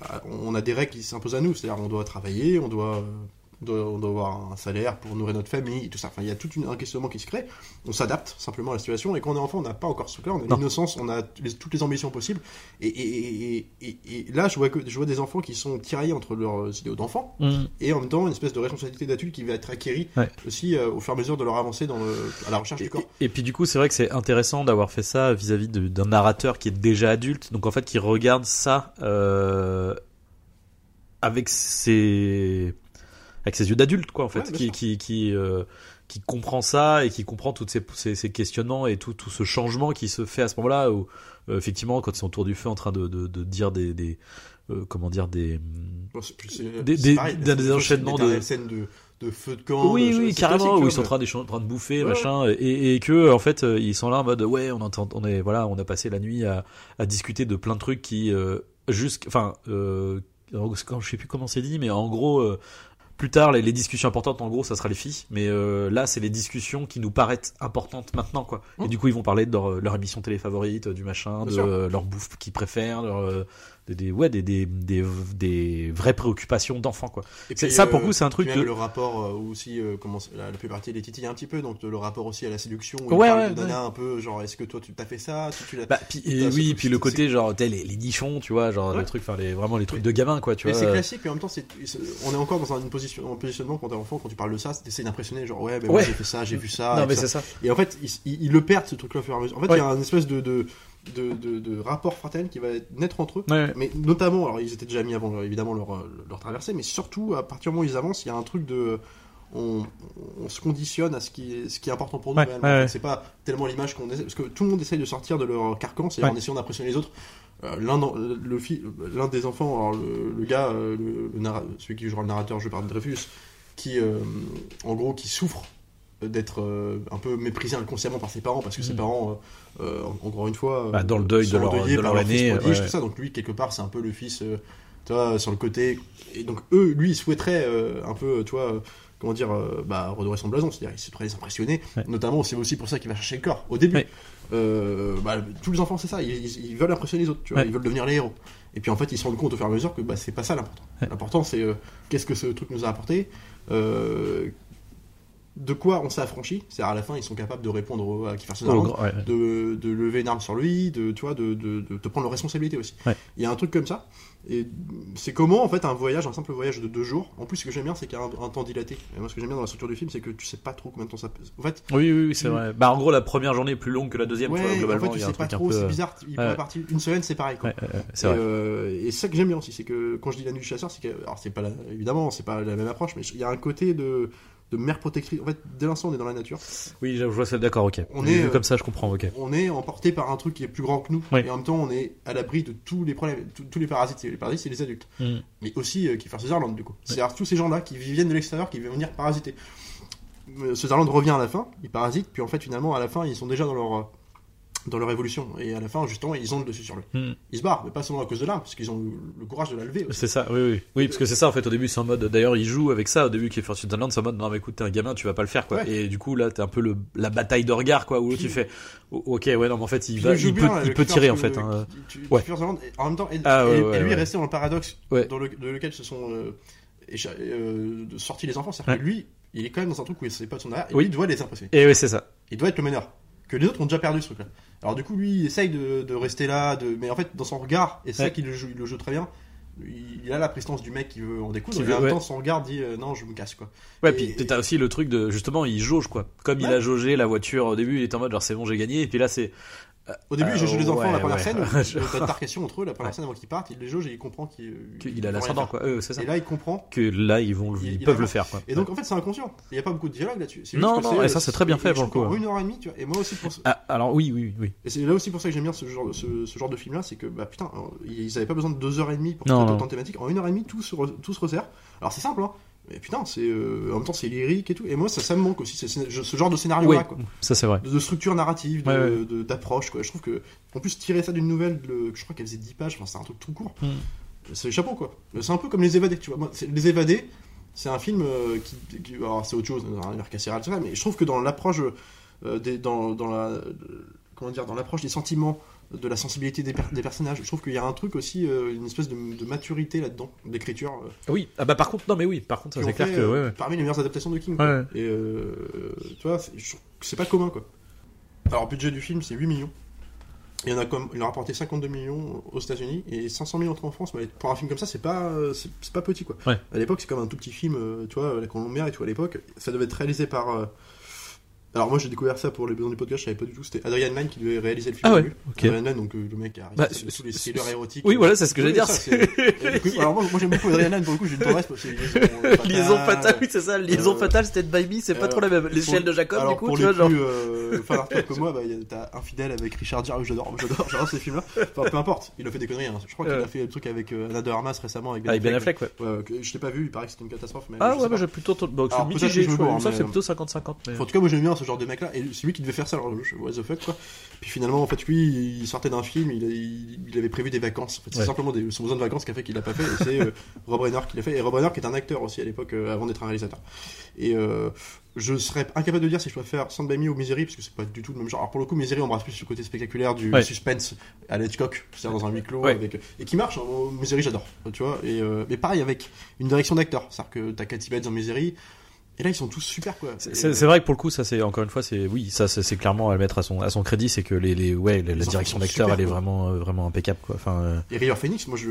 à- on a des règles qui s'imposent à nous. C'est-à-dire, on doit travailler, on doit. On doit, on doit avoir un salaire pour nourrir notre famille, et tout ça. Enfin, il y a tout un questionnement qui se crée. On s'adapte simplement à la situation, et quand on est enfant, on n'a pas encore ce truc-là, on a l'innocence, on a les- toutes les ambitions possibles. Et, et, et, et, et là, je vois, que, je vois des enfants qui sont tiraillés entre leurs idéaux d'enfants, Mm. et en même temps une espèce de responsabilité d'adulte qui va être acquérie Ouais. aussi euh, au fur et à mesure de leur avancée dans le, à la recherche Et, du corps. et puis du coup, c'est vrai que c'est intéressant d'avoir fait ça vis-à-vis d'un narrateur qui est déjà adulte, donc en fait qui regarde ça euh, avec ses avec ses yeux d'adulte, quoi, en fait, Ouais, qui qui qui, euh, qui comprend ça et qui comprend tous ces, ces, ces questionnements et tout tout ce changement qui se fait à ce moment-là où euh, effectivement quand ils sont autour du feu en train de de, de dire des des euh, comment dire des Bon, Des- des- pareil, des- enchaînements de- scènes de, de feu de camp. oui, de- oui, carrément, où ils sont en train, d'écha- en train de bouffer, Ouais, machin, et, et que, en fait, euh, ils sont là en mode, ouais, on entend, on est, voilà, on a passé la nuit à, à discuter de plein de trucs qui, euh, jusqu'- enfin, euh, quand je sais plus comment c'est dit, mais en gros, euh, plus tard, les, les discussions importantes, en gros, ça sera les filles, mais euh, là, c'est les discussions qui nous paraissent importantes maintenant, quoi. Et Hum. du coup, ils vont parler de leur, leur émission télé favorite, du machin, Bien de sûr. euh, leur bouffe qu'ils préfèrent, leur, euh, des, des, ouais, des, des, des, des vraies préoccupations d'enfants, quoi. Et puis, ça, pour euh, coup, c'est un truc puis de- le rapport euh, aussi, euh, comment la, la puberté les titille un petit peu, donc euh, le rapport aussi à la séduction. où il Ouais, parle ouais, de un peu, genre, est-ce que toi tu t'as fait ça tu, tu Bah, puis, et oui, puis le côté genre les, les nichons, tu vois, genre le truc, enfin les vraiment les trucs de gamin quoi, tu Mais vois. c'est euh, classique, mais en même temps, c'est, on est encore dans un, une position, un positionnement quand t'es enfant, quand tu parles de ça, t'essaies d'impressionner, genre, ouais, ben j'ai fait ça, j'ai vu ça. *laughs* non mais c'est ça. Et en fait, ils, le perdent ce truc-là au fur et à mesure. En fait, il y a un espèce de, de, de, de, de rapport fraternel qui va naître entre eux. Ouais. Mais notamment, alors ils étaient déjà mis avant évidemment leur, euh, leur traversée, mais surtout à partir du moment où ils avancent, il y a un truc de. On, on se conditionne à ce qui est, ce qui est important pour nous Ouais, ouais. C'est pas tellement l'image qu'on essaie, parce que tout le monde essaye de sortir de leur carcan, c'est en essayant d'impressionner les autres. Euh, l'un, le, des enfants, alors le, le gars, euh, le, le celui qui jouera le narrateur joué par Dreyfus, qui euh, en gros qui souffre d'être euh, un peu méprisé inconsciemment par ses parents parce que ses Mhm. parents euh, euh, en- encore une fois Bah, dans le deuil de leur- de leur ouais. tout ça donc lui quelque part c'est un peu le fils tu vois sur le côté et donc eux lui il souhaiterait un peu tu vois comment dire euh, bah redorer son blason c'est-à-dire il les impressionner Ouais. notamment c'est aussi pour ça qu'il va chercher le corps au début Ouais. euh, bah, tous les enfants c'est ça ils, veulent impressionner les autres tu vois Ouais. ils veulent devenir les héros et puis en fait ils se rendent compte au fur et à mesure que bah, c'est pas ça l'important l'important c'est euh, qu'est-ce que ce truc nous a apporté de quoi on s'est affranchi c'est-à-dire à la fin ils sont capables de répondre à Kiefer Oh, Sutherland grand- ouais. de, de lever une arme sur lui, de, tu vois, de, de, de, prendre leur responsabilité aussi. Ouais. Il y a un truc comme ça. Et c'est comment, en fait, un voyage, un simple voyage de deux jours. En plus, ce que j'aime bien, c'est qu'il y a un, un temps dilaté. Et moi, ce que j'aime bien dans la structure du film, c'est que tu sais pas trop combien de temps ça peut. En fait, Oui, oui, oui, c'est Tu- vrai. Bah en gros la première journée est plus longue que la deuxième, ouais, vois, en globalement fait, tu il y a sais pas trop, peu. c'est bizarre. Il peut ouais. partir une semaine, c'est pareil, quoi. Ouais, ouais, ouais, c'est et, euh, et ça que j'aime bien aussi, c'est que quand je dis la nuit du chasseur, c'est que, alors c'est pas la- évidemment, c'est pas la même approche, mais il y a un côté de, de mère protectrice. En fait, dès l'instant on est dans la nature, Oui, je vois ça. D'accord, ok. on est, euh, comme ça, je comprends. Ok. on est emporté par un truc qui est plus grand que nous, et en même temps, on est à l'abri de tous les problèmes, tous- tous les parasites. Les parasites, c'est les adultes. Mm. mais aussi euh, qui fait Sutherland du coup. C'est-à-dire tous ces gens-là qui viennent de l'extérieur, qui viennent venir parasiter. Euh, Sutherland revient à la fin, il parasite, puis en fait finalement à la fin ils sont déjà dans leur euh, dans leur évolution et à la fin justement ils ont le dessus sur lui. Mm. Ils se barrent, mais pas seulement à cause de l'arme, parce qu'ils ont le, courage de la lever. C'est ça, oui, oui. Oui, parce que c'est ça, en fait, au début, c'est en mode. D'ailleurs, il joue avec ça, au début, qui est First Sutherland, c'est en mode, non, mais écoute, t'es un gamin, tu vas pas le faire, quoi. Ouais. Et du coup, là, t'es un peu le, la bataille de regard, quoi, où tu fais, oh, ok, ouais, non, mais en fait, il va, il joue il bien, peut, là, il tirer, en fait. hein. tu- Ouais. Et en même temps, Ah, ouais, elle- ouais, lui est resté dans le paradoxe dans, le, lequel se sont euh, euh, sortis les enfants. C'est-à-dire que lui, il est quand même dans un truc où il sait pas de son arrière, et Oui. il doit les impressionner. Et oui, c'est ça. il doit être le meneur. Que les autres ont déjà perdu ce truc-là. Alors du coup, lui, il essaye de, de rester là, de... mais en fait, dans son regard, et c'est ça Ouais. qu'il le joue, il le joue très bien, il a la prestance du mec qui veut en découdre, et en même ouais. temps, son regard dit euh, non, je me casse quoi. Ouais, Et- puis t'as aussi le truc de, justement, il jauge, quoi. Comme il a jaugé la voiture au début, il est en mode, genre, c'est bon, j'ai gagné, et puis là, c'est. Au début, Euh, il jauge les enfants ouais, la première ouais. scène, *laughs* Je- t'as une altercation entre eux, la première Ouais. scène avant qu'ils partent, il les jauge et il comprend qu'il qu'il qu'il a l'ascendant. Euh. Et là, il comprend. Que là, ils vont, Il- ils il peuvent le faire, quoi. Et donc, en fait, c'est inconscient. Il n'y a pas beaucoup de dialogue là-dessus. Non, non, c'est, et ça, c'est très bien fait, pour je le coup. Une heure et demie, tu vois. Et moi aussi, pour Ah, alors oui, oui, oui. Et c'est là aussi pour ça que j'aime bien ce genre, ce, ce genre de film là, c'est que bah putain, euh, ils avaient pas besoin de deux heures et demie pour Non, traiter non. autant de thématiques. En une heure et demie, tout se, re- tout se resserre. Alors c'est simple, hein, mais putain, c'est euh, en même temps c'est lyrique et tout. Et moi ça, ça me manque aussi, ce genre de scénario Oui, là, quoi. ça c'est vrai. De, de structure narrative, Ouais, ouais. d'approche, quoi. Je trouve que en plus tirer ça d'une nouvelle, le- je crois qu'elle faisait 10 pages, enfin c'est un truc tout court. Mm. C'est chapeau quoi. C'est un peu comme Les Évadés, tu vois. Moi, Les Évadés, c'est un film euh, qui, qui- alors c'est autre chose, un univers carcéral, tout ça, mais je trouve que dans l'approche, euh, des, dans, dans la, comment dire, dans l'approche des sentiments de la sensibilité des, per- des personnages. Je trouve qu'il y a un truc aussi, euh, une espèce de, de maturité là-dedans, d'écriture. euh, Oui, ah bah par contre, non mais oui, par contre, c'est clair fait, que euh, ouais, ouais. parmi les meilleures adaptations de King. Ouais. Et tu vois, c'est- pas commun quoi. Alors, budget du film, c'est 8 millions. Il en a comme, il a rapporté 52 millions aux États-Unis et 500 000 entrées en France. Mais pour un film comme ça, c'est pas, c'est pas petit quoi. À l'époque, c'est comme un tout petit film, tu vois, la Colombière et tout à l'époque. Ça devait être réalisé par. Euh, Alors moi, j'ai découvert ça pour les besoins du podcast, je savais pas du tout. C'était Adrian Lyne qui devait réaliser le film. Ah ouais, début. ok. Adrian Lyne, donc euh, le mec a Bah, tous les thrillers érotiques. Oui, voilà, c'est ce que j'allais dire. ça, coup, Alors moi, moi, j'aime beaucoup Adrian Lyne pour le coup, j'ai une tendresse liaisons. euh, Liaison fatales. fatale, oui, c'est ça. Liaison Euh, fatale, c'était by me, c'est pas euh, trop la même. L'échelle de Jacob, Alors du coup, pour tu les vois, genre. plus euh, fans hardcore que moi, bah, t'as Infidèle avec Richard Gere, j'adore, j'adore, j'adore ces films-là. Enfin, peu importe, il a fait des conneries. hein. Je crois qu'il a fait le truc avec euh, Anna de Armas récemment avec Ben Avec Ben Affleck, ouais. Ouais, ouais, que je l'ai pas vu, il paraît que c'était une catastrophe. Ah ouais, moi j'ai plutôt. Bon, mitigé, que je Ça, c'est plutôt 50-50. mais- En tout cas, moi j'aime bien ce genre de mec-là, et c'est lui qui devait faire ça. Alors, je what the fuck quoi. Puis finalement, en fait, lui, il sortait d'un film, il, il, il avait prévu des vacances. En fait, c'est Ouais. simplement des, son besoin de vacances qui a fait qu'il l'a pas fait, et c'est euh, *laughs* Rob Reiner qui l'a fait. Et Rob Reiner qui est un acteur aussi à l'époque, euh, avant d'être un réalisateur. Et euh, je serais incapable de dire si je dois faire Stand By Me ou Misery, parce que c'est pas du tout le même genre. Alors pour le coup, Misery embrasse plus le côté spectaculaire du Ouais. suspense à la Hitchcock, c'est-à-dire dans un huis clos, Ouais. avec, et qui marche. Hein. Misery, j'adore, tu vois. Et, mais pareil avec une direction d'acteur, c'est-à-dire que t'as Cathy Bates dans Misery. Et là, ils sont tous super, quoi. C'est- euh, vrai que pour le coup, ça c'est encore une fois, c'est oui, ça c'est clairement à le mettre à son à son crédit, c'est que les les ouais, la, direction d'acteur, elle est vraiment euh, vraiment impeccable quoi. Enfin, euh, Et River Phoenix, moi je.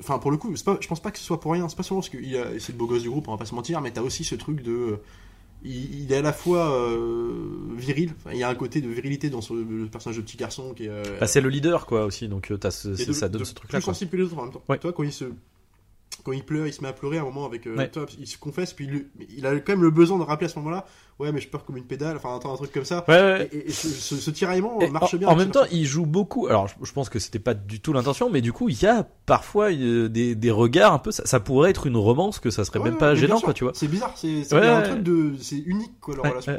Enfin, pour le coup, pas... je pense pas que ce soit pour rien. C'est pas seulement parce qu'il a... c'est le beau gosse du groupe, on va pas se mentir, mais t'as aussi ce truc de. Il, il est à la fois euh, viril, il y a un côté de virilité dans ce... le personnage de petit garçon qui est. euh, bah, c'est le leader quoi aussi, donc euh, de- ça donne de ce truc là Plus sensible que les autres en même temps. Ouais. Tu vois, quand il se. Quand il pleure, il se met à pleurer à un moment avec. euh, Ouais. il se confesse, puis il... il a quand même le besoin de rappeler à ce moment-là Ouais, mais je pleure comme une pédale, enfin, un truc comme ça. Ouais, ouais. Et, et ce, ce- ce tiraillement Et marche en, bien. en même temps, il joue beaucoup. Alors, je, je pense que c'était pas du tout l'intention, mais du coup, il y a parfois euh, des, des regards un peu. Ça, ça pourrait être une romance que ça serait Ouais, même pas gênant, quoi, tu vois. C'est bizarre, c'est un truc de. C'est unique, quoi, leur relation.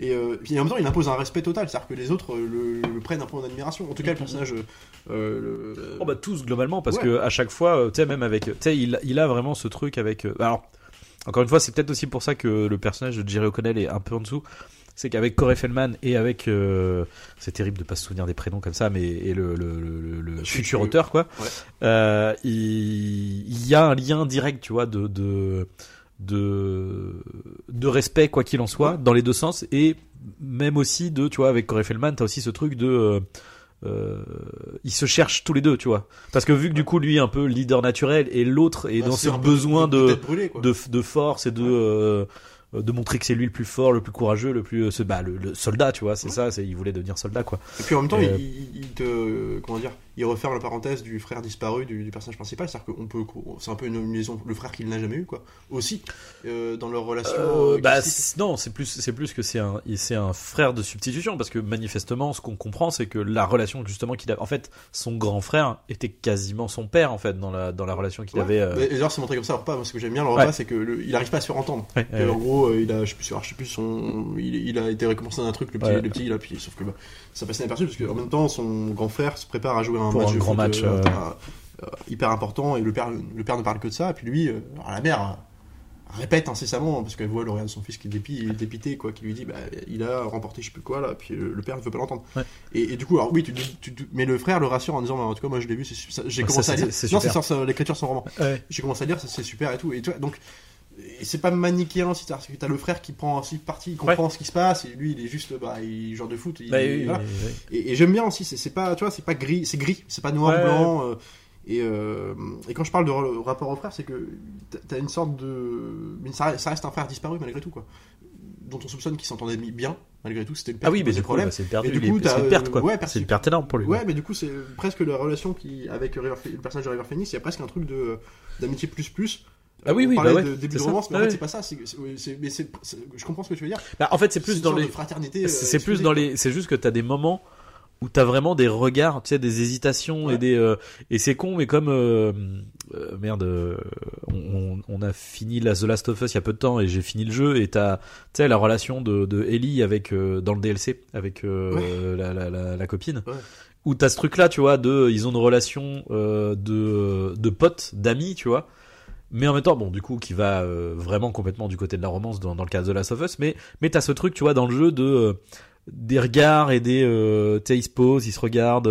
Et, euh, puis en même temps, il impose un respect total, c'est-à-dire que les autres euh, le, le prennent un peu en admiration. En tout cas, le personnage. euh, le- Oh bah tous globalement parce que à chaque fois, tu sais même avec, tu sais il, il a vraiment ce truc avec. alors encore une fois, c'est peut-être aussi pour ça que le personnage de Jerry O'Connell est un peu en dessous. C'est qu'avec Corey Feldman et avec, euh, c'est terrible de pas se souvenir des prénoms comme ça, mais et le, le, le, le- le Celui futur auteur quoi, Ouais. euh, il, il y a un lien direct, tu vois, de de de, de respect quoi qu'il en soit Ouais. dans les deux sens et même aussi de, tu vois, avec Corey Feldman, t'as aussi ce truc de euh, euh, ils se cherchent tous les deux, tu vois. Parce que vu que du coup lui est un peu leader naturel et l'autre est bah, dans ce peu besoin de de, de force et de euh, de montrer que c'est lui le plus fort, le plus courageux, le plus ce bah le, le soldat, tu vois, c'est Ouais. ça, c'est il voulait devenir soldat quoi. Et puis en même temps, Euh, il te. Comment dire Il referme la parenthèse du frère disparu du, du personnage principal, c'est-à-dire qu'on peut. C'est un peu une, liaison, le frère qu'il n'a jamais eu, quoi. Aussi, euh, dans leur relation. Euh, euh, bah non, c'est plus c'est plus que c'est un c'est un frère de substitution parce que manifestement ce qu'on comprend c'est que la relation justement qu'il a en fait son grand frère était quasiment son père en fait dans la dans la relation qu'il Ouais. avait euh, Mais D'ailleurs, c'est montré comme ça. Moi, ce que j'aime bien le repas, Ouais. c'est que le- il arrive pas à se faire entendre. ouais, Et en gros, il a, je sais plus, je sais plus son, il, il a été récompensé d'un truc, le petit, le petit, là, puis sauf que bah, ça passait inaperçu parce qu'en même temps, son grand frère se prépare à jouer un Pour match un de grand foot, match, euh, euh, euh, hyper important et le père, le père ne parle que de ça. Et puis lui, euh, alors la mère euh, répète incessamment parce qu'elle voit le regard de son fils qui est dépi- dépité, quoi, qui lui dit, bah, il a remporté, je sais plus quoi là, puis euh, le père ne veut pas l'entendre. Ouais. Et, et du coup, alors oui, tu, tu- tu- mais le frère le rassure en disant, bah, en tout cas, moi je l'ai vu, ça- j'ai Ça, commencé à c'est- lire. c'est Non, c'est l'écriture son roman ouais. j'ai commencé à lire, ça, c'est super et tout. Et donc, et c'est pas manichéen que t'as le frère qui prend aussi parti, il comprend ce qui se passe, et lui, il est juste, bah, il genre de foot. il- Bah, oui, voilà. oui, oui, oui. Et, et j'aime bien aussi, c'est c'est pas, tu vois, c'est pas gris, c'est gris, c'est pas noir, Ouais. blanc. euh, et, euh, et quand je parle de rapport au frère, c'est que t'as- une sorte de. Mais ça, reste un frère disparu malgré tout, quoi. Dont on soupçonne qu'il s'entendait bien, malgré tout, c'était le père Ah oui, mais du coup, problème. bah, c'est perdu, Et du coup, c'est une perte euh, quoi. ouais, c'est une perte énorme pour lui. Ouais, mais du coup, c'est presque la relation qui, avec River, le personnage de River Phoenix, il y a presque un truc de d'amitié plus plus. Ah oui, On oui, parlait bah ouais, de début de ça. romance, mais Ah en fait, ouais. c'est pas ça. mais c'est- c'est- je comprends ce que tu veux dire. Bah, en fait, c'est plus dans les fraternité. euh, c'est plus dans les c'est juste que t'as des moments où t'as vraiment des regards tu sais des hésitations et Ouais. des euh, et c'est con mais comme euh, euh, merde euh, on, on a fini la The Last of Us il y a peu de temps et j'ai fini le jeu et t'as tu sais la relation de, de Ellie avec euh, dans le DLC avec euh, la, la, la, la copine Ouais. où t'as ce truc là tu vois de ils ont une relation euh, de de potes d'amis tu vois mais en même temps, bon, du coup, qui va euh, vraiment complètement du côté de la romance dans, dans le cas de Last of Us, mais mais t'as ce truc, tu vois, dans le jeu de euh, des regards et des, euh, tu sais, ils se posent, ils se regardent.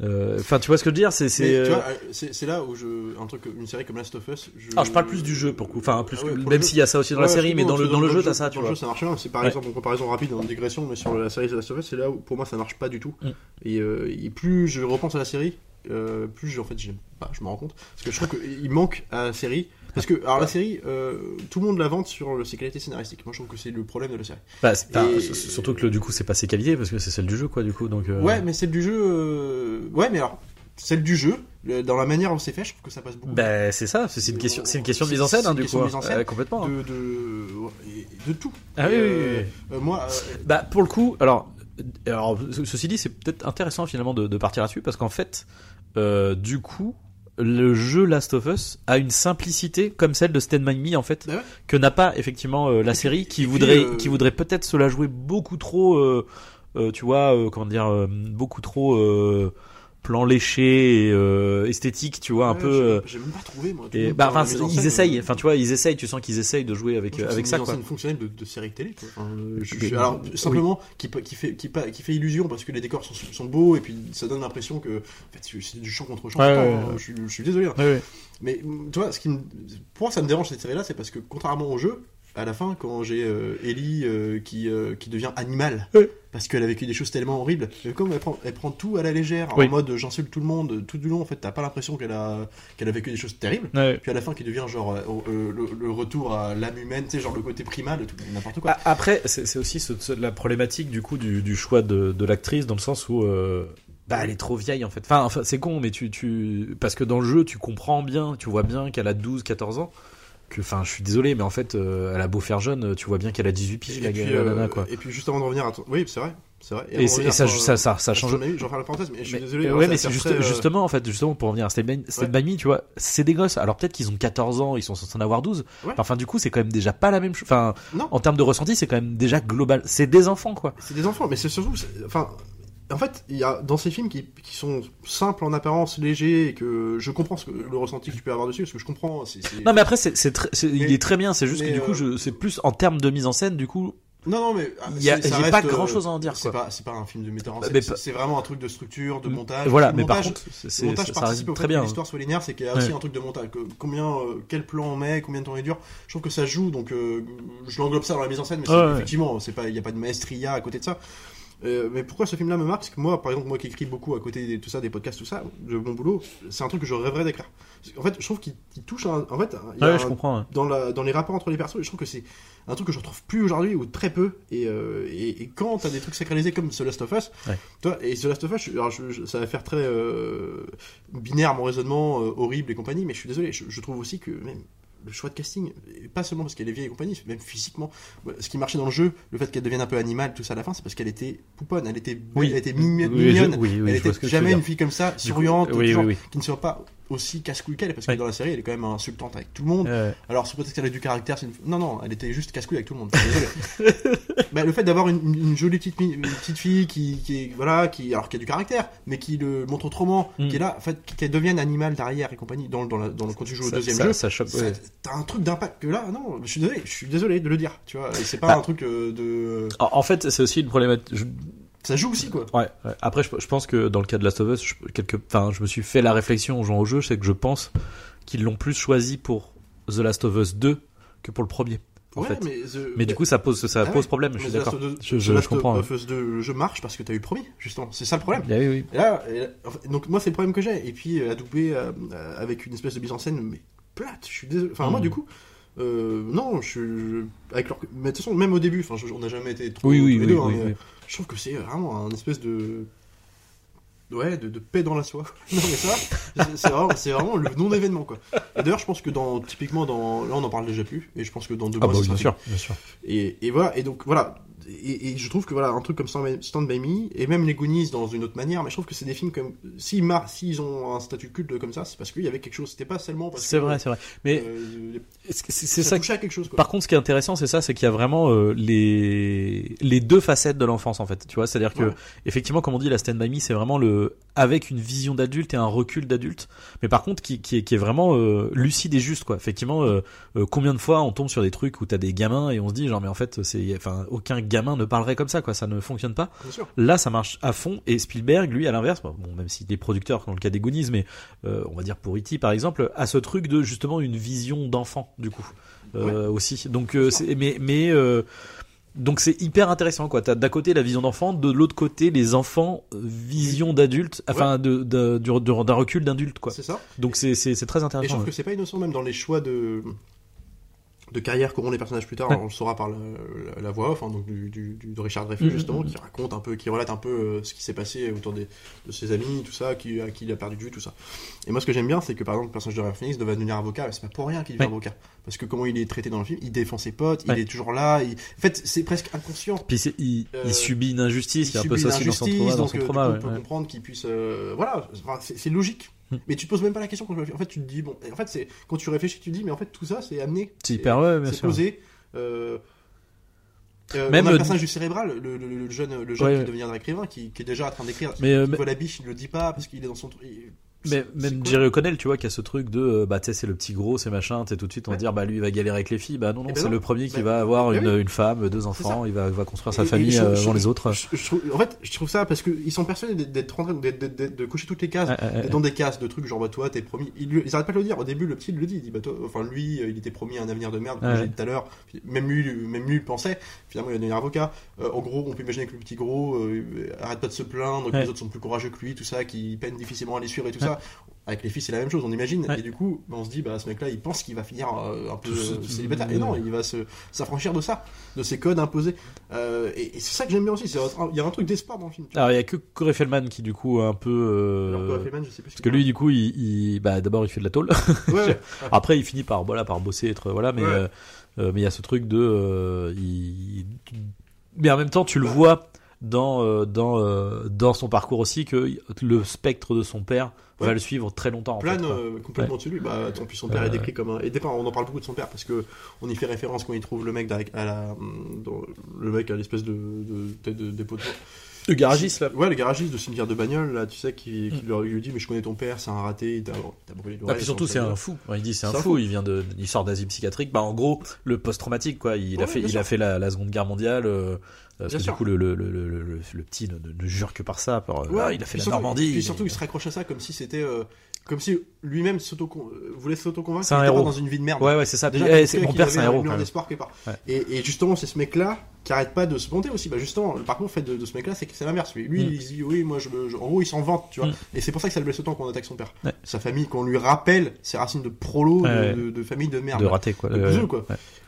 euh, Enfin, tu vois ce que je veux dire C'est, là où je un truc une série comme Last of Us. Je... Alors, je parle plus du jeu pour coup. Enfin, plus Ah ouais, même s'il y a ça aussi dans la série, mais dans le dans le jeu, t'as ça, tu dans vois. le jeu, ça marche bien. C'est par Ouais. exemple en comparaison rapide, en digression, mais sur la série The Last of Us, c'est là où pour moi ça marche pas du tout. Mm. Et, et plus je repense à la série, euh, plus je, en fait, j'aime pas, je me rends compte. Parce que je trouve qu'il manque à la série. Parce que, alors la série, euh, tout le monde la vante sur ses qualités scénaristiques. Moi je trouve que c'est le problème de la série. Bah, c'est pas- Et- s- surtout que le- du coup, c'est pas ses qualités parce que c'est celle du jeu, quoi, du coup. Donc. euh, Ouais, mais celle du jeu. euh, Ouais, mais alors, celle du jeu, le- dans la manière dont c'est fait, je trouve que ça passe beaucoup. Bah, c'est ça. C'est une question. C'est une question de mise en scène, c'est hein, une du question coup. de mise en scène. Euh, complètement. hein. de, de, ouais, et de tout. Ah oui, Et, oui, oui, euh, moi, euh, Bah pour le coup, alors, alors ce- ceci dit, c'est peut-être intéressant finalement de, de partir là-dessus parce qu'en fait, euh, du coup, le jeu Last of Us a une simplicité comme celle de Stand By Me en fait Ah ouais. que n'a pas effectivement euh, la série qui puis, voudrait euh, qui voudrait peut-être se la jouer beaucoup trop, tu vois, comment dire, beaucoup trop plan léché et euh, esthétique, tu vois, un ouais, peu. j'ai- euh, J'ai même pas trouvé, moi. et bah, enfin, ils essayent. Enfin, tu vois, ils essayent. Tu sens qu'ils essayent de jouer avec moi, avec ça, c'est une mise quoi. fonctionnelle de, de série télé. Quoi. Euh, je- je- alors, oui. simplement, qui, qui, fait, qui, qui fait illusion parce que les décors sont, sont beaux et puis ça donne l'impression que en fait, c'est du champ contre champ. Ouais, ouais. Je, suis- je suis désolé. hein. Ouais, ouais. Mais tu vois, ce qui me... pourquoi ça me dérange cette série-là, c'est parce que contrairement au jeu, à la fin, quand j'ai euh, Ellie euh, qui, euh, qui devient animal, Ouais. parce qu'elle a vécu des choses tellement horribles, et comme elle prend, elle prend tout à la légère, Oui. en mode j'insulte tout le monde, tout du long, en fait, t'as pas l'impression qu'elle a, qu'elle a vécu des choses terribles. Ouais. Puis à la fin, qui devient genre euh, euh, le, le retour à l'âme humaine, tu sais, genre le côté primal, tout, n'importe quoi. Après, c'est aussi ce- ce- la problématique du coup du, du choix de, de l'actrice dans le sens où euh, bah elle est trop vieille en fait. Enfin, enfin c'est con, mais tu, tu parce que dans le jeu tu comprends bien, tu vois bien qu'elle a 12-14 ans. Que enfin, je suis désolé, mais en fait, euh, elle a beau faire jeune, tu vois bien qu'elle a 18 piges la, et, puis, la euh, nana quoi. et puis juste avant de revenir à ton... Oui, c'est vrai, c'est vrai. Et, ça, ça, ça, ça change. J'en fais la parenthèse, mais je suis Mais- désolé. euh, hein, ouais, mais c'est juste, euh, justement en fait, justement pour revenir à Step by, Step by Me, tu vois, c'est des gosses. Alors peut-être qu'ils ont 14 ans, ils sont censés en avoir 12. Ouais. Enfin, du coup, c'est quand même déjà pas la même chose. Enfin, Non. en termes de ressenti, c'est quand même déjà global. C'est des enfants quoi. C'est des enfants, mais c'est surtout. Enfin, en fait, il y a dans ces films qui, qui sont simples en apparence, légers, et que je comprends ce que, le ressenti que tu peux avoir dessus, parce que je comprends. c'est- Non mais après c'est il est très bien c'est juste que du coup euh, c'est plus en termes de mise en scène du coup non, non, mais ah, j'ai pas euh, grand-chose à en dire, C'est quoi. pas, c'est pas un film de metteur en Bah, scène. c'est- vraiment un truc de structure, de montage. voilà mais par montage- contre Le montage ça participe au fait très que bien hein. l'histoire soit linéaire, c'est qu'il y a aussi un truc de montage. Que- combien, euh, quel plan on met, combien de temps il dure. Je trouve que ça joue, donc euh, je l'englobe ça dans la mise en scène, mais c'est- Ouais, ouais. effectivement, il y a pas de maestria à côté de ça. Euh, mais pourquoi ce film-là me marque? Parce que moi, par exemple, moi qui écris beaucoup à côté de tout ça, des podcasts, tout ça, de mon boulot, c'est un truc que je rêverais d'écrire. En fait, je trouve qu'il touche un, en fait, il y a ouais un- je comprends ouais. dans, la, dans les rapports entre les persos, je trouve que c'est un truc que je retrouve plus aujourd'hui ou très peu. Et, euh, et, et quand t'as des trucs sacralisés comme The Last of Us, Ouais. toi, et The Last of Us, je- alors je- je- ça va faire très euh, binaire mon raisonnement, euh, horrible et compagnie, mais je suis désolé, je, je trouve aussi que même le choix de casting, pas seulement parce qu'elle est vieille et compagnie, même physiquement, ce qui marchait dans le jeu, le fait qu'elle devienne un peu animale, tout ça à la fin, c'est parce qu'elle était pouponne, elle était, Oui. elle était mignonne, je- oui, oui, elle était jamais une fille comme ça, souriante, toujours, qui ne soit pas aussi casse-couille qu'elle, parce que Ouais. dans la série, elle est quand même insultante avec tout le monde. Ouais. Alors, sous prétexte qu'elle a du caractère, c'est une... non, non, elle était juste casse-couille avec tout le monde. *laughs* Bah, le fait d'avoir une, une jolie petite, une petite fille qui, qui est, voilà, qui, alors qui a du caractère, mais qui le montre autrement, Mm. qui est là, en fait, qu'elle devienne animal derrière et compagnie dans, dans, la, dans le quand tu joues au Ça- deuxième ça- jeu. ça choque, ça- ouais. T'as un truc d'impact que là, non, je suis désolé, je suis désolé de le dire, tu vois. C'est pas Bah. un truc euh, de, en, en fait c'est aussi une problématique je- ça joue aussi quoi. ouais, ouais. après je, je pense que dans le cas de Last of Us je, quelque enfin je me suis fait la réflexion en jouant au jeu c'est que je pense qu'ils l'ont plus choisi pour The Last of Us 2 que pour le premier en ouais, fait mais, the- mais du coup ça pose ça Ah pose ouais. problème je suis The Last d'accord je, The je, Last je comprends of Us 2, le jeu marche parce que t'as eu le premier, justement. C'est ça le problème. ouais. oui oui Et là, et donc moi c'est le problème que j'ai. Et puis euh, adoubé euh, euh, avec une espèce de mise en scène mais plate. Je suis désolé. Enfin moi Mm. du coup, euh, non, je suis je- avec leur. Mais de toute façon même au début, enfin je- on n'a jamais été trop oui oui oui, hein, oui, mais oui. Je trouve que c'est vraiment un espèce de ouais de, de paix dans la soie. *laughs* non mais ça, c'est- vraiment, le non événement quoi. Et d'ailleurs je pense que dans typiquement dans là on en parle déjà plus et je pense que dans deux ah mois bah oui, bien sûr bien sûr et, et voilà, et donc voilà. Et, et je trouve que voilà, un truc comme Stand By- Me, et même les Goonies dans une autre manière, mais je trouve que c'est des films comme. S'ils s'ils ont un statut culte comme ça, c'est parce qu'il y avait quelque chose. C'était pas seulement parce c'est vrai c'est vrai mais euh, c'est ça ça que- touchait à quelque chose quoi. Par contre, ce qui est intéressant, c'est ça, c'est qu'il y a vraiment euh, les les deux facettes de l'enfance en fait. Tu vois, c'est-à-dire que Ouais. effectivement, comme on dit, la Stand by Me, c'est vraiment le avec une vision d'adulte et un recul d'adulte, mais par contre qui, qui est qui est vraiment euh, lucide et juste quoi. Effectivement, combien de fois on tombe sur des trucs où t'as des gamins et on se dit genre mais en fait c'est enfin aucun gamin gamin ne parlerait comme ça, quoi. Ça ne fonctionne pas. Là, ça marche à fond. Et Spielberg, lui, à l'inverse, bon, même s'il est producteur dans le cas des Goonies, mais euh, on va dire pour E.T. par exemple, a ce truc de justement une vision d'enfant, du coup, euh, aussi. Donc, euh, c'est, mais, mais euh, donc c'est hyper intéressant, quoi. T'as d'un côté la vision d'enfant, de l'autre côté les enfants vision d'adulte, enfin de, de- du- de- d'un recul d'adulte, quoi. C'est ça. Donc c'est c'est c'est très Et je intéressant. trouve ouais. que c'est pas innocent même dans les choix de de carrière qu'auront les personnages plus tard. Ouais. On le saura par la, la- la voix off, hein, donc du, du- du- de Richard Dreyfuss Mhm. justement, qui raconte un peu, qui relate un peu euh, ce qui s'est passé autour des, de ses amis, tout ça, qui, à qui il a perdu de vue, tout ça. Et moi, ce que j'aime bien, c'est que par exemple, le personnage de Ralph Phoenix devait devenir avocat. mais C'est pas pour rien qu'il devient Ouais. avocat, parce que comment il est traité dans le film, il défend ses potes, il est toujours là. il- En fait, c'est presque inconscient. Puis il, Euh, il subit une injustice, il y a un peu ça aussi dans son trauma, dans donc, son euh, du trauma. on peut comprendre qu'il puisse. euh, voilà, c'est logique. *laughs* Mais tu te poses même pas la question quand je- En fait, tu te dis bon. En fait, c'est quand tu réfléchis, tu te dis mais en fait tout ça c'est amené. C'est hyper, ouais, bien C'est sûr. posé. Euh, euh, Même on a le personnage du cérébral, le, le- le jeune, le jeune Ouais, qui ouais. deviendra écrivain, qui, qui est déjà en train d'écrire. Mais, euh, qui mais- voit la biche, il le dit pas parce qu'il est dans son il- Mais même Jerry O'Connell, tu vois, qui a ce truc de, euh, bah, tu sais, c'est le petit gros, c'est machin, tu tout de suite, on va Ouais. dire, bah, lui, il va galérer avec les filles. Bah, non, non, Eh ben c'est le premier qui Bah, va avoir bah une, oui. une femme, deux ça. enfants, il va, va construire Et- sa et famille je- euh, je- avant les autres. Je- je trouve- en fait, je trouve ça parce qu'ils sont persuadés d'être- en train de cocher toutes les cases. D'être dans des cases de trucs genre bah toi t'es promis ils, ils arrêtent pas de le dire au début le petit il le dit il dit bah toi enfin lui euh, il était promis un avenir de merde comme j'ai dit tout à l'heure même lui même lui il pensait finalement il va devenir avocat Euh, en gros on peut imaginer que le petit gros euh, arrête pas de se plaindre que les autres sont plus courageux que lui tout ça qui peine difficilement à les suivre et tout Ouais. Ça avec les filles c'est la même chose on imagine. Ouais. et du coup bah, on se dit bah ce mec là il pense qu'il va finir euh, un peu euh, célibataire. Et non il va s'affranchir de ça de ces codes imposés. Euh, et, et c'est ça que j'aime bien aussi il y a un truc d'espoir dans le film. Alors, il y a que Corey Feldman qui, du coup, un peu, euh, Alors, Corey Feldman, je sais plus ce parce que lui, du coup, il, il- bah, d'abord, il fait de la tôle. Ouais. *laughs* Après, il finit par, voilà, par bosser, être, voilà, mais, il y a ce truc de, il- mais en même temps, tu le vois dans, euh, dans, euh, dans son parcours aussi que le spectre de son père va Ouais. le suivre très longtemps. En plane fait, euh, complètement dessus lui. Bah, tant pis, son père Euh, est décrit comme un. Et dépend, on en parle beaucoup de son père parce que on y fait référence quand il trouve le mec à la, dans- le mec à l'espèce de, de tête de dépôt de. Le garagiste, là. Ouais, le garagiste de cimetière de bagnole, là, tu sais, qui, il lui dit Mais je connais ton père, c'est un raté, il t'a il t'a brûlé Ah, l'oreille. puis surtout, c'est un fou. Ouais, Il dit c'est un fou. fou. Il vient de, il sort d'asile psychiatrique. Bah, en gros, le post-traumatique, quoi. Il a Ouais, fait, il a fait la, la Seconde Guerre mondiale. euh, parce Bien que sûr. du coup, le, le, le, le, le- le petit ne, ne- ne jure que par ça. Par, Ouais, ah, il a fait puis la surtout- Normandie. Puis il- surtout, il se raccroche à ça comme si c'était. euh, comme si lui-même euh, voulait s'auto-convaincre qu'il un était pas héros. dans une vie de merde. Ouais, ouais, c'est ça. Déjà, eh, c'est- mon qui père, c'est un héros. même. d'espoir quelque part. Ouais. Et, et justement, c'est ce mec-là qui arrête pas de se monter aussi. Bah justement, le parcours fait de, de ce mec-là, c'est que c'est l'inverse. Lui, lui Mm. il se dit oui, moi, je, me- je- en gros, il s'en vante, tu vois. Mm. Et c'est pour ça que ça le blesse autant qu'on attaque son père. Ouais. Sa famille, qu'on lui rappelle ses racines de prolo, de, Ouais. de- de famille de merde. De rater, quoi. De quoi.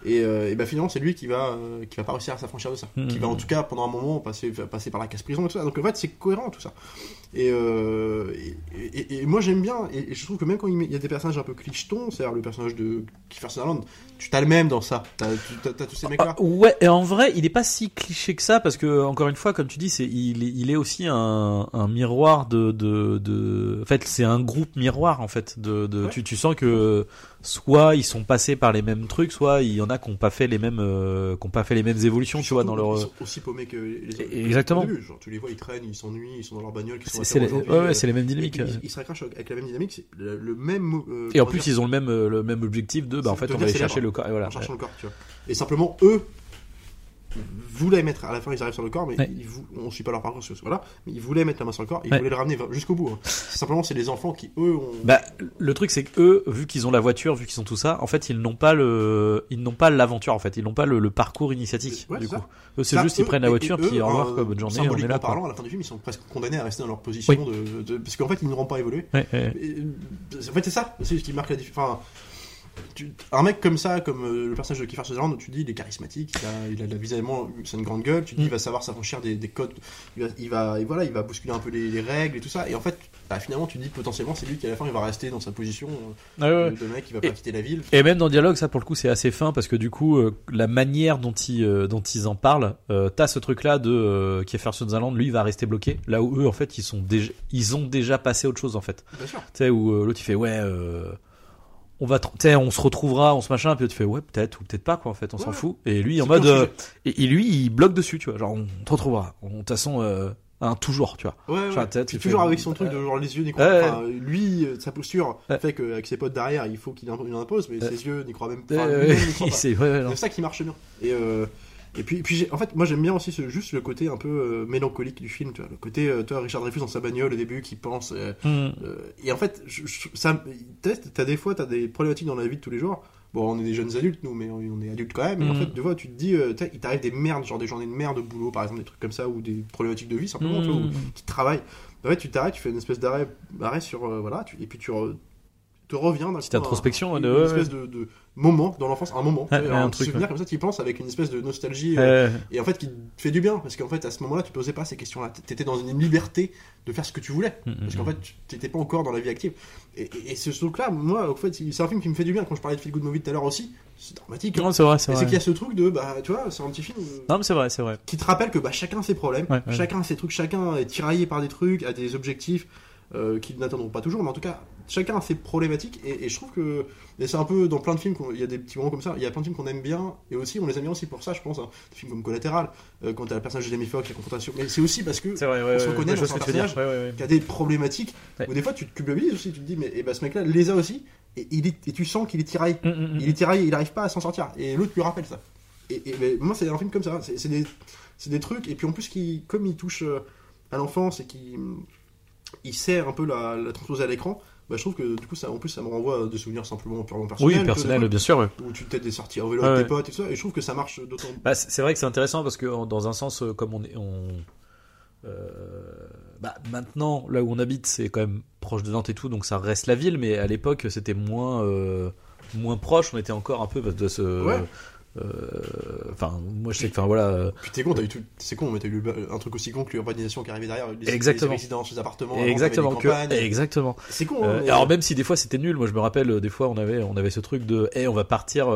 Et, euh, et bah finalement, c'est lui qui va, euh, qui va pas réussir à s'affranchir de ça. Mm. Qui va en tout cas, pendant un moment, passer, passer par la casse-prison et tout ça. Donc en fait, c'est cohérent tout ça. Et, euh, et, et- et moi j'aime bien, et, et je trouve que même quand il y a des personnages un peu clichetons, c'est-à-dire le personnage de Kiefer Sutherland, tu t'as le même dans ça. T'as tous ces mecs-là. Ah, ouais, et en vrai, il est pas si cliché que ça parce que encore une fois, comme tu dis, c'est il, est- il est aussi un, un miroir de, de, de en fait, c'est un groupe miroir en fait. De, de Ouais. tu, tu sens que soit ils sont passés par les mêmes trucs, soit il y en a qui ont pas fait les mêmes, euh, qui ont pas fait les mêmes évolutions, tu vois, dans leur. Ils sont aussi paumés que les autres. Exactement. Au début, genre, tu les vois, ils traînent, ils s'ennuient, ils sont dans leur bagnole, qui sont C'est les, ouais, ouais, euh, c'est les mêmes et dynamiques. puis, ils, ils se raccrochent avec la même dynamique, c'est le, le même. euh, Et en plus, dire, ils ont le même, euh, le même objectif de, bah en fait, on va aller chercher le corps. Et voilà. en cherchant le corps, tu vois. Et simplement, eux voulaient mettre, à la fin ils arrivent sur le corps, mais Ouais. ils vou- on suit pas leur parcours, voilà, mais ils voulaient mettre la main sur le corps, ils Ouais. voulaient le ramener jusqu'au bout. hein. *laughs* Simplement, c'est les enfants qui, eux, ont. Bah, le truc c'est que eux, vu qu'ils ont la voiture, vu qu'ils ont tout ça, en fait, ils n'ont pas le, ils n'ont pas l'aventure en fait, ils n'ont pas le, le parcours initiatique. Ouais, du coup, c'est juste ils eux- prennent la voiture puis au revoir quoi, bonne journée, on est là. Parlant, à la fin du film, ils sont presque condamnés à rester dans leur position de, de- parce qu'en fait, ils pas. Ouais, ouais. Et, euh, en fait, c'est ça, c'est ce qui marque la différence. Enfin, tu- un mec comme ça, comme euh, le personnage de Kiefer Sutherland, tu dis il est charismatique, il a, il a, il a visiblement c'est une grande gueule, tu dis Mm. il va savoir s'affranchir des, des codes, il va, il va, et voilà, il va bousculer un peu les, les règles et tout ça. Et en fait, bah, finalement, tu dis potentiellement c'est lui qui à la fin il va rester dans sa position euh, ouais. de, de mec, il va pas Et- quitter la ville. Et même dans le dialogue, ça pour le coup c'est assez fin parce que du coup euh, la manière dont ils dont ils en parlent, t'as ce truc là de Kiefer Sutherland, lui il va rester bloqué, là où eux en fait ils sont déjà ils ont déjà passé autre chose en fait. Bien sûr. Tu sais où l'autre il fait ouais on va tu on se retrouvera, on se machin, puis il fait ouais peut-être ou peut-être pas quoi en fait, on s'en Ouais. fout. Et lui en mode un euh, et, et lui il bloque dessus tu vois, genre on te retrouvera. On- De toute façon euh, hein, toujours tu vois. Ouais, ouais. Tête, Puis toujours avec son truc de genre les yeux n'y croient lui, euh, sa posture fait qu'avec ses potes derrière, il faut qu'il il impose, mais ses yeux n'y croient même Euh, pas. *laughs* c'est ça qui marche bien. Et, euh, Et puis, puis en fait, moi j'aime bien aussi ce, juste le côté un peu euh, mélancolique du film, tu vois, le côté, euh, toi, Richard Dreyfus dans sa bagnole au début qui pense. euh, Mm. euh, et en fait, je, je- ça, t'as des fois, t'as des problématiques dans la vie de tous les jours. Bon, on est des jeunes adultes, nous, mais on, est adultes quand même. Et en Mhm. fait, des fois, tu te dis, il t'arrive des merdes, genre des journées de merde au boulot, par exemple, des trucs comme ça, ou des problématiques de vie, simplement, tu vois, ou Mm. qui travaillent. En fait, tu t'arrêtes, tu fais une espèce d'arrêt, arrêt sur, voilà, tu- et puis tu re- te reviens Petite introspection, un- ouais, une, de- ouais, espèce de, de moment dans l'enfance, un moment, un, un truc, souvenir ouais. comme ça, tu y penses avec une espèce de nostalgie. euh, Euh, et en fait, qui te fait du bien, parce qu'en fait, à ce moment-là, tu posais pas ces questions-là. T'étais dans une liberté de faire ce que tu voulais. Mm, Parce mm, qu'en mm. fait, tu t'étais pas encore dans la vie active. Et, et- et ce truc-là, moi, en fait, c'est un film qui me fait du bien. Quand je parlais de Feel Good Movie tout à l'heure aussi, c'est dramatique. hein. C'est vrai, c'est Et c'est vrai. qu'il y a ce truc de, bah, tu vois, c'est un petit film euh, Non, mais c'est vrai, c'est vrai. qui te rappelle que bah, chacun ses problèmes, Ouais, ouais. chacun ses trucs, chacun est tiraillé par des trucs, a des objectifs euh, qui n'atteindront pas toujours, mais en tout cas, chacun a ses problématiques. Et, et je trouve que, et c'est un peu dans plein de films, il y a des petits moments comme ça, il y a plein de films qu'on aime bien, et aussi on les aime bien aussi pour ça, je pense. hein. Des films comme Collatéral, euh, quand t'as le personnage de Jamie Foxx, la confrontation. Mais c'est aussi parce que vrai, ouais, on se reconnaît dans un personnage qui a des problématiques, ou des fois tu te culpabilises aussi, tu te dis, mais eh ben, ce mec-là les a aussi, et, il est, et tu sens qu'il est tiraillé. Mm, mm, mm. Il est tiraillé, il n'arrive pas à s'en sortir. Et l'autre lui rappelle ça. Et, moi, c'est un film comme ça. C'est des, trucs. Et puis en plus, qui, comme il touche euh, à l'enfance et qui il sert un peu la, la transposer à l'écran, bah, je trouve que du coup, ça, en plus, ça me renvoie à des souvenirs simplement purement personnels. Oui, que personnel, des bien sûr. ouais. Où tu des sorties en vélo avec tes potes et tout ça. Et je trouve que ça marche d'autant. Bah, c'est vrai que c'est intéressant parce que dans un sens, euh, comme on est, on, euh, bah, maintenant là où on habite, c'est quand même proche de Nantes et tout, donc ça reste la ville. Mais à l'époque, c'était moins, euh, moins proche. On était encore un peu de ce. Ouais. Euh, Enfin, moi je sais que, enfin voilà. euh, Puis t'es con, t'as eu tout- c'est con, mais t'as eu un truc aussi con que l'urbanisation qui arrivait derrière. Les, Exactement. Les résidences, les appartements. Exactement, que, exactement. C'est con, Euh, hein, mais- alors même si des fois c'était nul, moi je me rappelle des fois on avait on avait ce truc de hey on va partir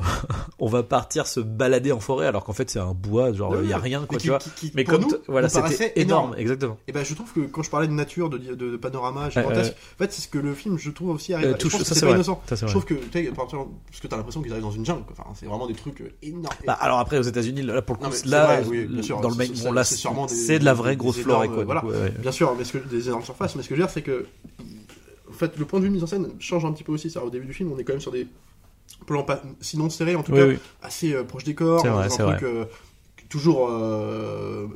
*laughs* on va partir se balader en forêt alors qu'en fait c'est un bois genre il Ouais, y a rien quoi qui- tu vois. qui- qui, Mais comme nous, voilà c'était énorme, exactement. Et ben je trouve que quand je parlais de nature, de, de, de panorama gigantesque, en fait c'est ce que le film je trouve aussi arrive. Euh, je pense ça c'est c'est pas vrai. innocent. Ça, Je trouve que parce que t'as l'impression qu'ils arrivent dans une jungle. quoi. Enfin c'est vraiment des trucs euh, énormes. Bah, alors après aux États-unis là pour le coup là vrai, oui, bien sûr. dans le c'est- bon là c'est de la vraie grosse forêt quoi. voilà. Bien sûr, mais ce que, des énormes surfaces. Mais ce que je veux dire c'est que en fait le point de vue mise en scène change un petit peu aussi. Ça, au début du film on est quand même sur des plans pas, sinon serrés en tout Oui, cas oui. assez euh, proches des corps. Vrai, un truc, euh, toujours euh,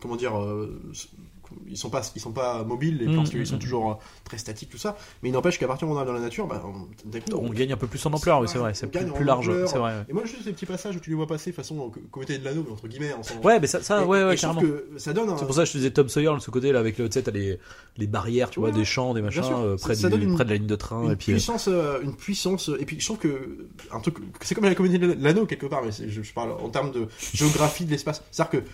comment dire ils sont pas ils sont pas mobiles les plans Mm, parce qu'ils mm, sont mm. toujours euh, très statiques tout ça mais il n'empêche qu'à partir du moment où on est dans la nature bah, on, d'un coup, On gagne un peu plus en ampleur, oui, c'est vrai, c'est On plus, plus large, c'est vrai. ouais. et moi juste ces petits passages où tu les vois passer façon comité de l'anneau mais entre guillemets ensemble Ouais, mais ça, ça Et- ouais, ouais, carrément. ça donne un, C'est pour ça que je te disais Tom Sawyer, ce côté là avec le, tu sais, t'as les, les barrières, tu Ouais, vois, des champs, des machins, euh, près, ça du- une- près de la ligne de train, une et puis. euh, puissance euh, une puissance et puis je trouve que un truc c'est comme la comédie de l'anneau quelque part mais je, je parle en termes de géographie de l'espace c'est à dire que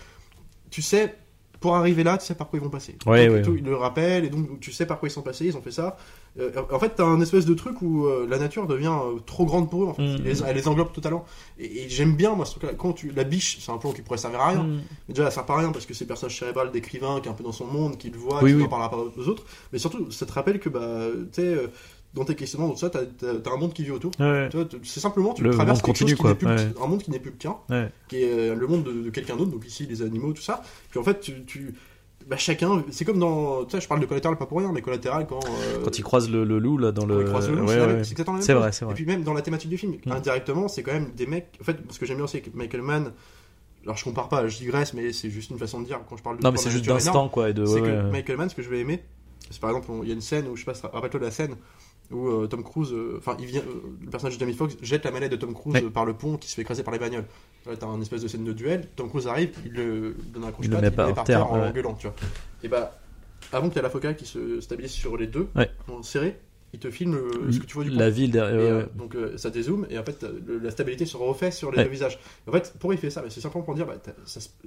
tu sais pour arriver là tu sais par quoi ils vont passer Ouais, donc, ouais, tout, ouais. ils le rappellent et donc tu sais par quoi ils sont passés ils ont fait ça Euh, en fait t'as un espèce de truc où euh, la nature devient euh, trop grande pour eux en fait. Mm. Elle les- elle les englobe totalement et, et j'aime bien moi ce truc là quand tu la biche c'est un plan qui pourrait servir à rien Mm. mais déjà, elle sert pas à rien parce que c'est le personnage cérébral d'écrivain qui est un peu dans son monde, qui le voit, Oui, qui oui. n'en parlera pas aux autres. Mais surtout, ça te rappelle que, bah, tu sais, dans tes questionnements, tout ça, t'as as, un monde qui vit autour. Ouais, C'est simplement, tu Le traverses monde quelque chose continue, qui quoi. n'est plus Ouais. un monde qui n'est plus le tien, Ouais. qui est euh, le monde de, de quelqu'un d'autre, donc ici les animaux, tout ça. Puis en fait, tu. tu- bah, chacun, c'est comme dans. Tu sais, je parle de collatéral pas pour rien, mais collatéral quand. euh, Quand il croise le, le loup là dans le. ils croisent le loup, Ouais, c'est la ouais. même- c'est exactement la même C'est chose. vrai, c'est vrai. Et puis même dans la thématique du film, Mm. indirectement, c'est quand même des mecs. En fait, ce que j'aime bien aussi avec Michael Mann, alors je compare pas, je digresse, mais c'est juste une façon de dire quand je parle de. Non, mais c'est juste d'instant quoi. Et de, C'est ouais, que ouais. Michael Mann, ce que je vais aimer, c'est par exemple, il y a une scène où je sais pas, rappelle-toi de la scène où euh, Tom Cruise, euh, enfin, il vient, euh, le personnage de Jamie Foxx jette la manette de Tom Cruise Ouais. par le pont qui se fait écraser par les bagnoles. Là, t'as un espèce de scène de duel. Tom Cruise arrive, il le donne un coup de Il il pas le met par terre, terre en ouais. gueulant, tu vois. Et bah, avant qu'il y ait la focale qui se stabilise sur les deux, Ouais. en serré, il te filme ce que tu vois du pont. La ville derrière. Et, euh, ouais. donc euh, ça dézoome et en fait le- la stabilité se refait sur les Ouais. deux visages. En fait, pourquoi il fait ça? Bah, C'est simplement pour dire bah,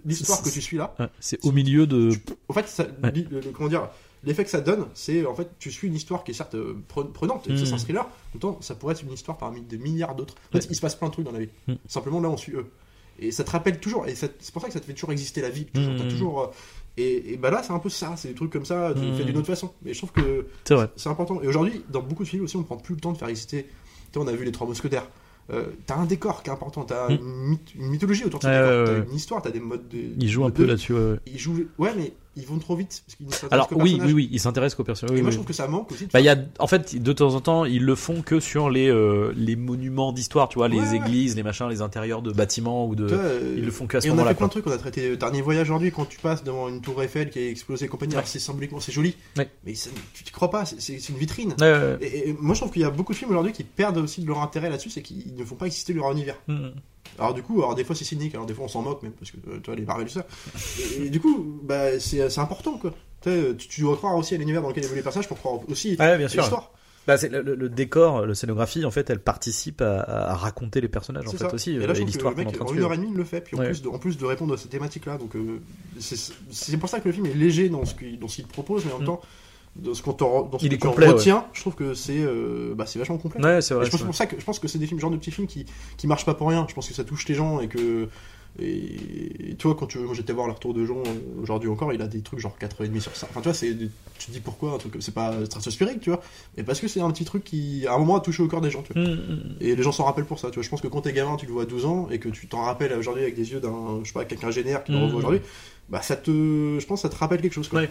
l'histoire que tu suis là. C'est au milieu de. En fait, ça, Ouais. li- le- le- comment dire L'effet que ça donne, c'est en fait tu suis une histoire qui est certes euh, pre- prenante, et Mm. c'est un thriller. Temps, ça pourrait être une histoire parmi des milliards d'autres. En fait, Ouais. il se passe plein de trucs dans la vie. Mm. Simplement là, on suit eux. Et ça te rappelle toujours, et c'est pour ça que ça te fait toujours exister la vie. Toujours, Mm. t'as toujours, euh, et, et bah là, c'est un peu ça, c'est des trucs comme ça, tu le fais d'une autre façon. Mais je trouve que C'est important. Et aujourd'hui, dans beaucoup de films aussi, on prend plus le temps de faire exister. Tu sais, on a vu les Trois Mousquetaires. Euh, t'as un décor qui est important, t'as une, myth- une mythologie autour de ce Ouais, décor, ouais, t'as ouais. une histoire, t'as des modes de. Il joue un peu là-dessus. ouais. Il joue. Ouais, mais ils vont trop vite parce qu'ils ne s'intéressent oui, oui, oui, il s'intéresse qu'aux personnages. Et Oui, moi, oui. je trouve que ça manque aussi. Bah, il y a, en fait, de temps en temps, ils le font que sur les euh, les monuments d'histoire, tu vois, les Ouais, églises, les machins, les intérieurs de bâtiments ou de. Euh, ils le font qu'à ce Et on a moment-là, fait plein de trucs. On a traité euh, Dernier Voyage aujourd'hui quand tu passes devant une tour Eiffel qui a explosé et compagnie. Alors c'est symboliquement, c'est joli. Mais ça- tu te crois pas, c'est- une vitrine. Et, et moi je trouve qu'il y a beaucoup de films aujourd'hui qui perdent aussi de leur intérêt là-dessus, c'est qu'ils ne font pas exister leur univers. Mhm. Alors du coup, alors des fois c'est cynique, alors des fois on s'en moque même parce que euh, tu vois les Marvel tout ça. Et, et du coup, bah c'est c'est important quoi. Tu, tu, dois croire aussi à l'univers dans lequel évoluent les personnages pour croire aussi bien à l'histoire. Bah, le, décor, la scénographie, en fait, elle participe à, à raconter les personnages, en fait, ça. aussi, Et euh, l'histoire en en une heure et demie, il le fait. Puis en, Ouais. plus, de, en plus de répondre à ces thématiques-là, donc euh, c'est pour ça que le film est léger dans ce qu'il propose, mais en même Mm. Dans ce qu'on retiens, je trouve que c'est euh, bah, c'est vachement complet. Ouais, c'est Et vrai. je pense pour ça que je pense que c'est des films, genre de petits films qui qui marchent pas pour rien. Je pense que ça touche les gens et que et, et tu vois quand tu quand j'étais voir le retour de Jean euh, aujourd'hui encore, il a des trucs genre 4,5 sur 5. Enfin tu vois, tu te dis pourquoi un truc c'est pas stratosphérique, tu vois, mais parce que c'est un petit truc qui à un moment a touché au cœur des gens, tu vois. vrai. Mhm. Et les gens s'en rappellent pour ça. Tu vois, je pense que quand t'es gamin, tu le vois à 12 ans et que tu t'en rappelles aujourd'hui avec des yeux d'un, je sais pas, quelqu'un génère qui le revoit aujourd'hui, bah ça te, je pense, que ça te rappelle quelque chose. Quoi. Ouais.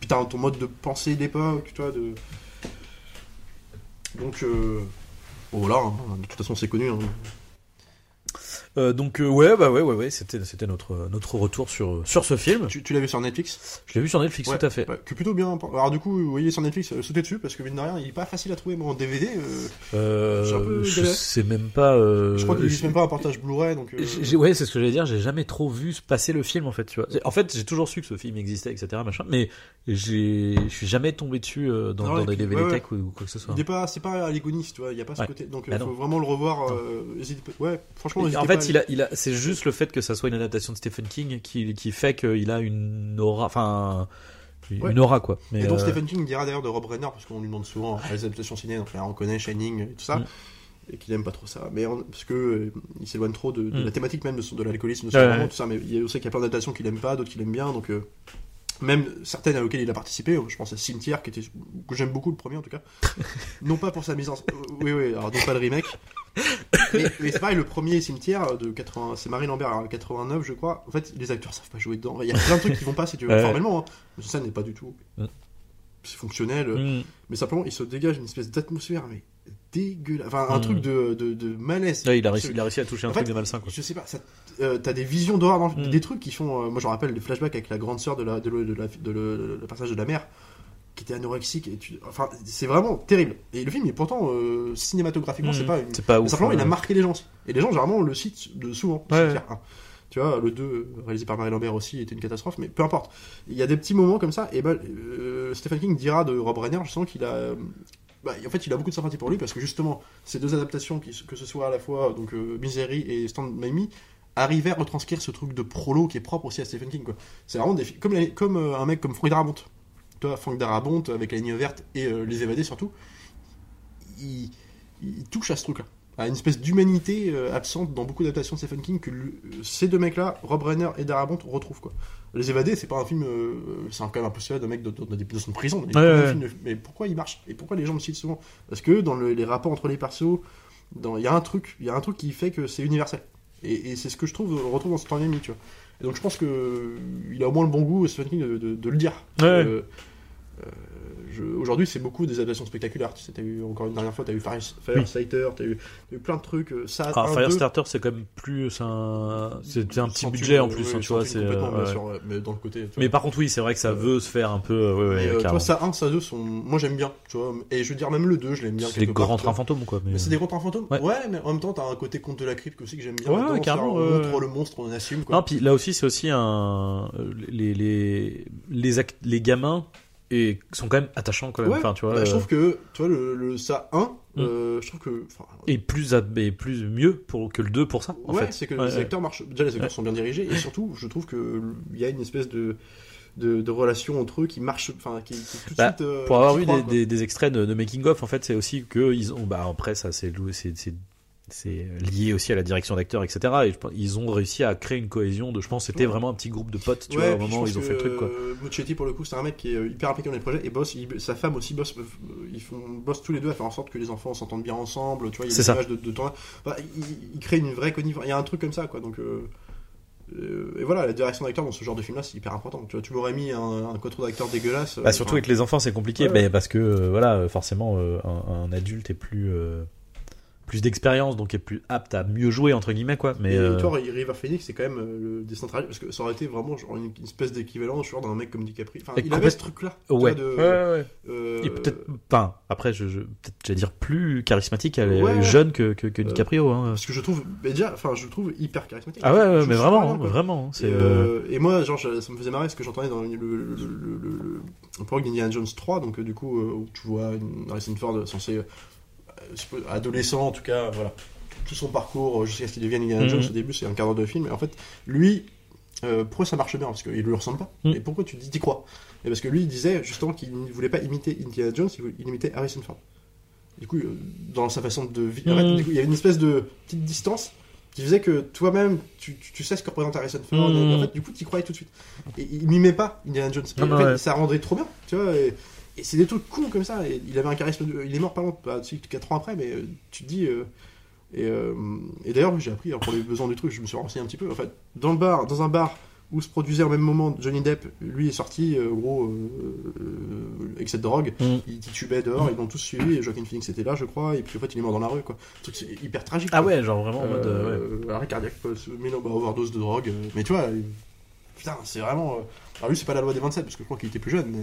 Puis ton mode de pensée d'époque, tu vois, de. Donc, euh... voilà. hein. De toute façon, c'est connu. hein. Euh, donc euh, ouais bah ouais ouais ouais c'était c'était notre notre retour sur sur ce film Tu, tu l'as vu sur Netflix? Je l'ai vu sur Netflix Ouais, tout à fait ouais, que plutôt bien. Alors du coup, vous voyez sur Netflix, euh, sautez dessus parce que mine de rien, il est pas facile à trouver. Moi, en DVD, euh, euh, je sais même pas je crois qu'il existe même pas un portage Blu-ray, donc. ouais, c'est ce que j'allais dire. J'ai jamais trop vu se passer le film en fait. Tu vois. En fait, j'ai toujours su que ce film existait, etc. Machin, mais j'ai, je suis jamais tombé dessus dans, Non, dans et des DVD ouais, Tech ou, ou quoi que ce soit. Il est pas, c'est pas Aligoniste, tu vois, il y a pas ce côté. Donc, il Bah faut non. vraiment le revoir. hésite ouais, franchement, en pas fait, à- il a, il a, c'est juste le fait que ça soit une adaptation de Stephen King qui, qui fait qu'il a une aura, enfin, une Ouais. aura quoi. Mais Et donc euh, Stephen King dira d'ailleurs de Rob Reiner, parce qu'on lui demande souvent les adaptations ciné, donc là, on connaît Shining et tout ça, Mm. et qu'il aime pas trop ça. Mais on- parce que euh, il s'éloigne trop de, de Mm. la thématique même de, l'alcoolisme, de Ouais, ouais. tout ça. Mais il aussi qu'il y a plein d'adaptations qu'il aime pas, d'autres qu'il aime bien, donc euh, même certaines auxquelles il a participé. Je pense à Cimetière, qui était que j'aime beaucoup le premier en tout cas. *laughs* non pas pour sa mise en, euh, oui oui, alors non pas le remake. Mais, mais c'est pareil, le premier Cimetière de 80, c'est Marie Lambert, alors 89 je crois. En fait, les acteurs savent pas jouer dedans. Il y a plein de trucs qui vont pas si tu veux, Ouais. formellement. Hein. Mais ça n'est pas du tout. Mm. C'est fonctionnel. hmm. mais simplement, il se dégage une espèce d'atmosphère, mais dégueulasse. Enfin, un Mm. truc de, de, de malaise. Ouais, il a réussi, il a réussi à toucher un truc de malsain quoi. Je sais pas, euh, t'as des visions d'horreur, Mm. des trucs qui font. euh, moi, je rappelle des flashbacks avec la grande sœur de la, de, le- de la, de le, le passage de la mère, qui était anorexique. Et tu, enfin, c'est vraiment terrible. Et le film, est pourtant, euh, cinématographiquement, c'est pas une. C'est pas ouf. simplement, il a ouais. marqué les gens. Et les gens, généralement, le citent de souvent. Ouais, Cimetière 1. Tu vois, le 2, euh, réalisé par Marie Lambert aussi, était une catastrophe, mais peu importe. Il y a des petits moments comme ça, et ben, euh, Stephen King dira de Rob Reiner, je sens qu'il a. euh, bah, en fait, il a beaucoup de sympathie pour lui parce que justement, ces deux adaptations, que ce soit à la fois donc euh, Misery et Stand By Me, arrivaient à retranscrire ce truc de prolo qui est propre aussi à Stephen King. Quoi. C'est vraiment des comme, comme euh, un mec comme Frank Darabont. Toi, Frank Darabont avec la ligne verte et euh, les évadés surtout, il, il touche à ce truc-là, à une espèce d'humanité euh, absente dans beaucoup d'adaptations de Stephen King que ces deux mecs-là, Rob Reiner et Darabont, retrouvent quoi. Les évadés, c'est pas un film, euh, c'est quand même un d'un mec dans des- dans une prison. Ouais, ouais. de- mais pourquoi il marche? Et pourquoi les gens le citent souvent? Parce que dans le- les rapports entre les persos, il y a un truc, il y a un truc qui fait que c'est universel. Et, et c'est ce que je trouve, on retrouve dans ce temps tu vois. Et donc je pense que euh, il a au moins le bon goût, Stephen King, de, de- de le dire. Ouais. Euh, je- Aujourd'hui, c'est beaucoup des adaptations spectaculaires. Tu sais, t'as eu encore une dernière fois, t'as eu Fire, Firestarter, t'as eu, t'as eu plein de trucs. euh, Ça, Ah, Firestarter, c'est quand même plus, c'est un, petit budget en euh, plus, ouais, hein, tu vois. C'est, euh, ouais. mais dans le côté. tu vois. Mais par contre, oui, c'est vrai que ça veut se faire un peu, euh, ouais, Mais, euh, toi, ça 1, ça 2 sont. Moi, j'aime bien, tu vois. Et je veux dire, même le 2, je l'aime bien. c'est des grands tu trains fantômes, quoi. Mais, Mais c'est des grands trains fantômes? Ouais. mais en même temps, t'as un côté conte de la crypte aussi que j'aime bien. Ouais, carrément, ouais. le monstre, on assume, quoi. Non, puis là aussi, c'est aussi un, euh, les gamins et sont quand même attachants, quand même. Ouais, Enfin, tu vois. bah, je euh, trouve que, tu vois, le, le ça 1, Mm. euh, je trouve que. et plus, et plus mieux pour, que le 2 pour ça, en ouais, fait. c'est que Ouais, les ouais. acteurs marchent. Déjà, les acteurs sont bien dirigés, et surtout, je trouve que il y a une espèce de. De, de relation entre eux qui marche, enfin, qui, qui tout de Bah, suite. euh, Pour avoir crois, des, des, des extraits de, de making of, en fait, c'est aussi que ils ont, bah après ça, c'est loué- c'est c'est c'est lié aussi à la direction d'acteurs, etc. Et je pense- ils ont réussi à créer une cohésion de, je pense, c'était Ouais. vraiment un petit groupe de potes, tu Ouais, vois, au moment où ils ont que, fait le truc, quoi. euh, pour le coup, c'est un mec qui est euh, hyper impliqué dans les projets et bosse, il- sa femme aussi bosse, euh, ils font, bossent tous les deux à faire en sorte que les enfants s'entendent bien ensemble, tu vois, il y a des de, de temps. Enfin, il, il crée une vraie connivence, il y a un truc comme ça, quoi, donc. euh, euh, et voilà, la direction d'acteur dans ce genre de film-là, c'est hyper important. Tu vois, tu m'aurais mis un, un quatuor d'acteurs dégueulasse. Bah, surtout enfin, avec les enfants, c'est compliqué, Ouais, parce que euh, voilà, forcément, euh, un, un adulte est plus euh, plus d'expérience, donc est plus apte à mieux jouer entre guillemets quoi. Mais et euh, tu vois, River Phoenix, c'est quand même euh, le décentralisé, parce que ça aurait été vraiment genre une, une espèce d'équivalent genre d'un mec comme DiCaprio. Enfin, il complète- avait ce truc-là. ouais. de, ouais, ouais, ouais. euh, Et peut-être, enfin, après, je, je peut-être, j'allais dire plus charismatique, elle est Ouais. jeune que que, que Euh, DiCaprio. Hein. Parce que je trouve, mais déjà, enfin, je le trouve hyper charismatique. Ah ouais, ouais, Je mais vraiment, hein, vraiment. C'est Et, euh, euh, et moi, genre, je- ça me faisait marrer ce que j'entendais dans le, le, le, le, le, le- Jones 3, donc euh, du coup, euh, où tu vois une Harrison Ford censé, euh, suppo- adolescent en tout cas, voilà, tout son parcours euh, jusqu'à ce qu'il devienne Indiana Mhm. Jones au début, c'est un cadre de film, et en fait, lui, euh, pourquoi ça marche bien? Parce qu'il lui ressemble pas. Mhm. Et pourquoi tu dis, t'y crois? Et parce que lui, il disait justement qu'il ne voulait pas imiter Indiana Jones, il voulait- Harrison Ford. Du coup, euh, dans sa façon de vivre, en fait, du coup, il y avait une espèce de petite distance qui faisait que toi-même, tu, tu, tu sais ce que représente Harrison Ford. Et en fait, du coup, tu y croyais tout de suite. Et il mimait pas Indiana Jones. Et Non, en non, fait, ouais. ça rendait trop bien, tu vois. Et, et c'est des trucs cons comme ça. Et il avait un charisme. de- Il est mort pas longtemps, bah, 4 ans après, mais euh, tu te dis. euh, et euh, et d'ailleurs, j'ai appris alors, pour les besoins du truc, je me suis renseigné un petit peu. En fait, dans le bar, dans un bar où se produisait au même moment Johnny Depp, lui est sorti, euh, gros, excès de drogue. Mm. Il titubait dehors, ils l'ont tous suivi. Et Joaquin Phoenix était là, je crois. Et puis en fait, il est mort dans la rue, quoi. C'est hyper tragique. Ah quoi. ouais, genre vraiment en mode. ouais. Arrêt cardiaque, mais non, bah, overdose de drogue. mais tu vois, putain, c'est vraiment. Alors lui, c'est pas la loi des 27, parce que je crois qu'il était plus jeune, mais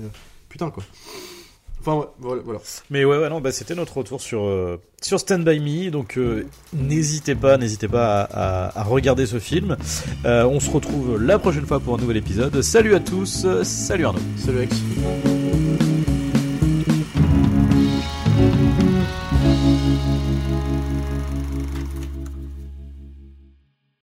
putain, quoi. Enfin, ouais, voilà. voilà. Mais ouais, ouais, non, bah, c'était notre retour sur, euh, sur Stand By Me. Donc, euh, n'hésitez pas, n'hésitez pas à, à- à regarder ce film. Euh, on se retrouve la prochaine fois pour un nouvel épisode. Salut à tous, salut Arnaud. Salut, Alex.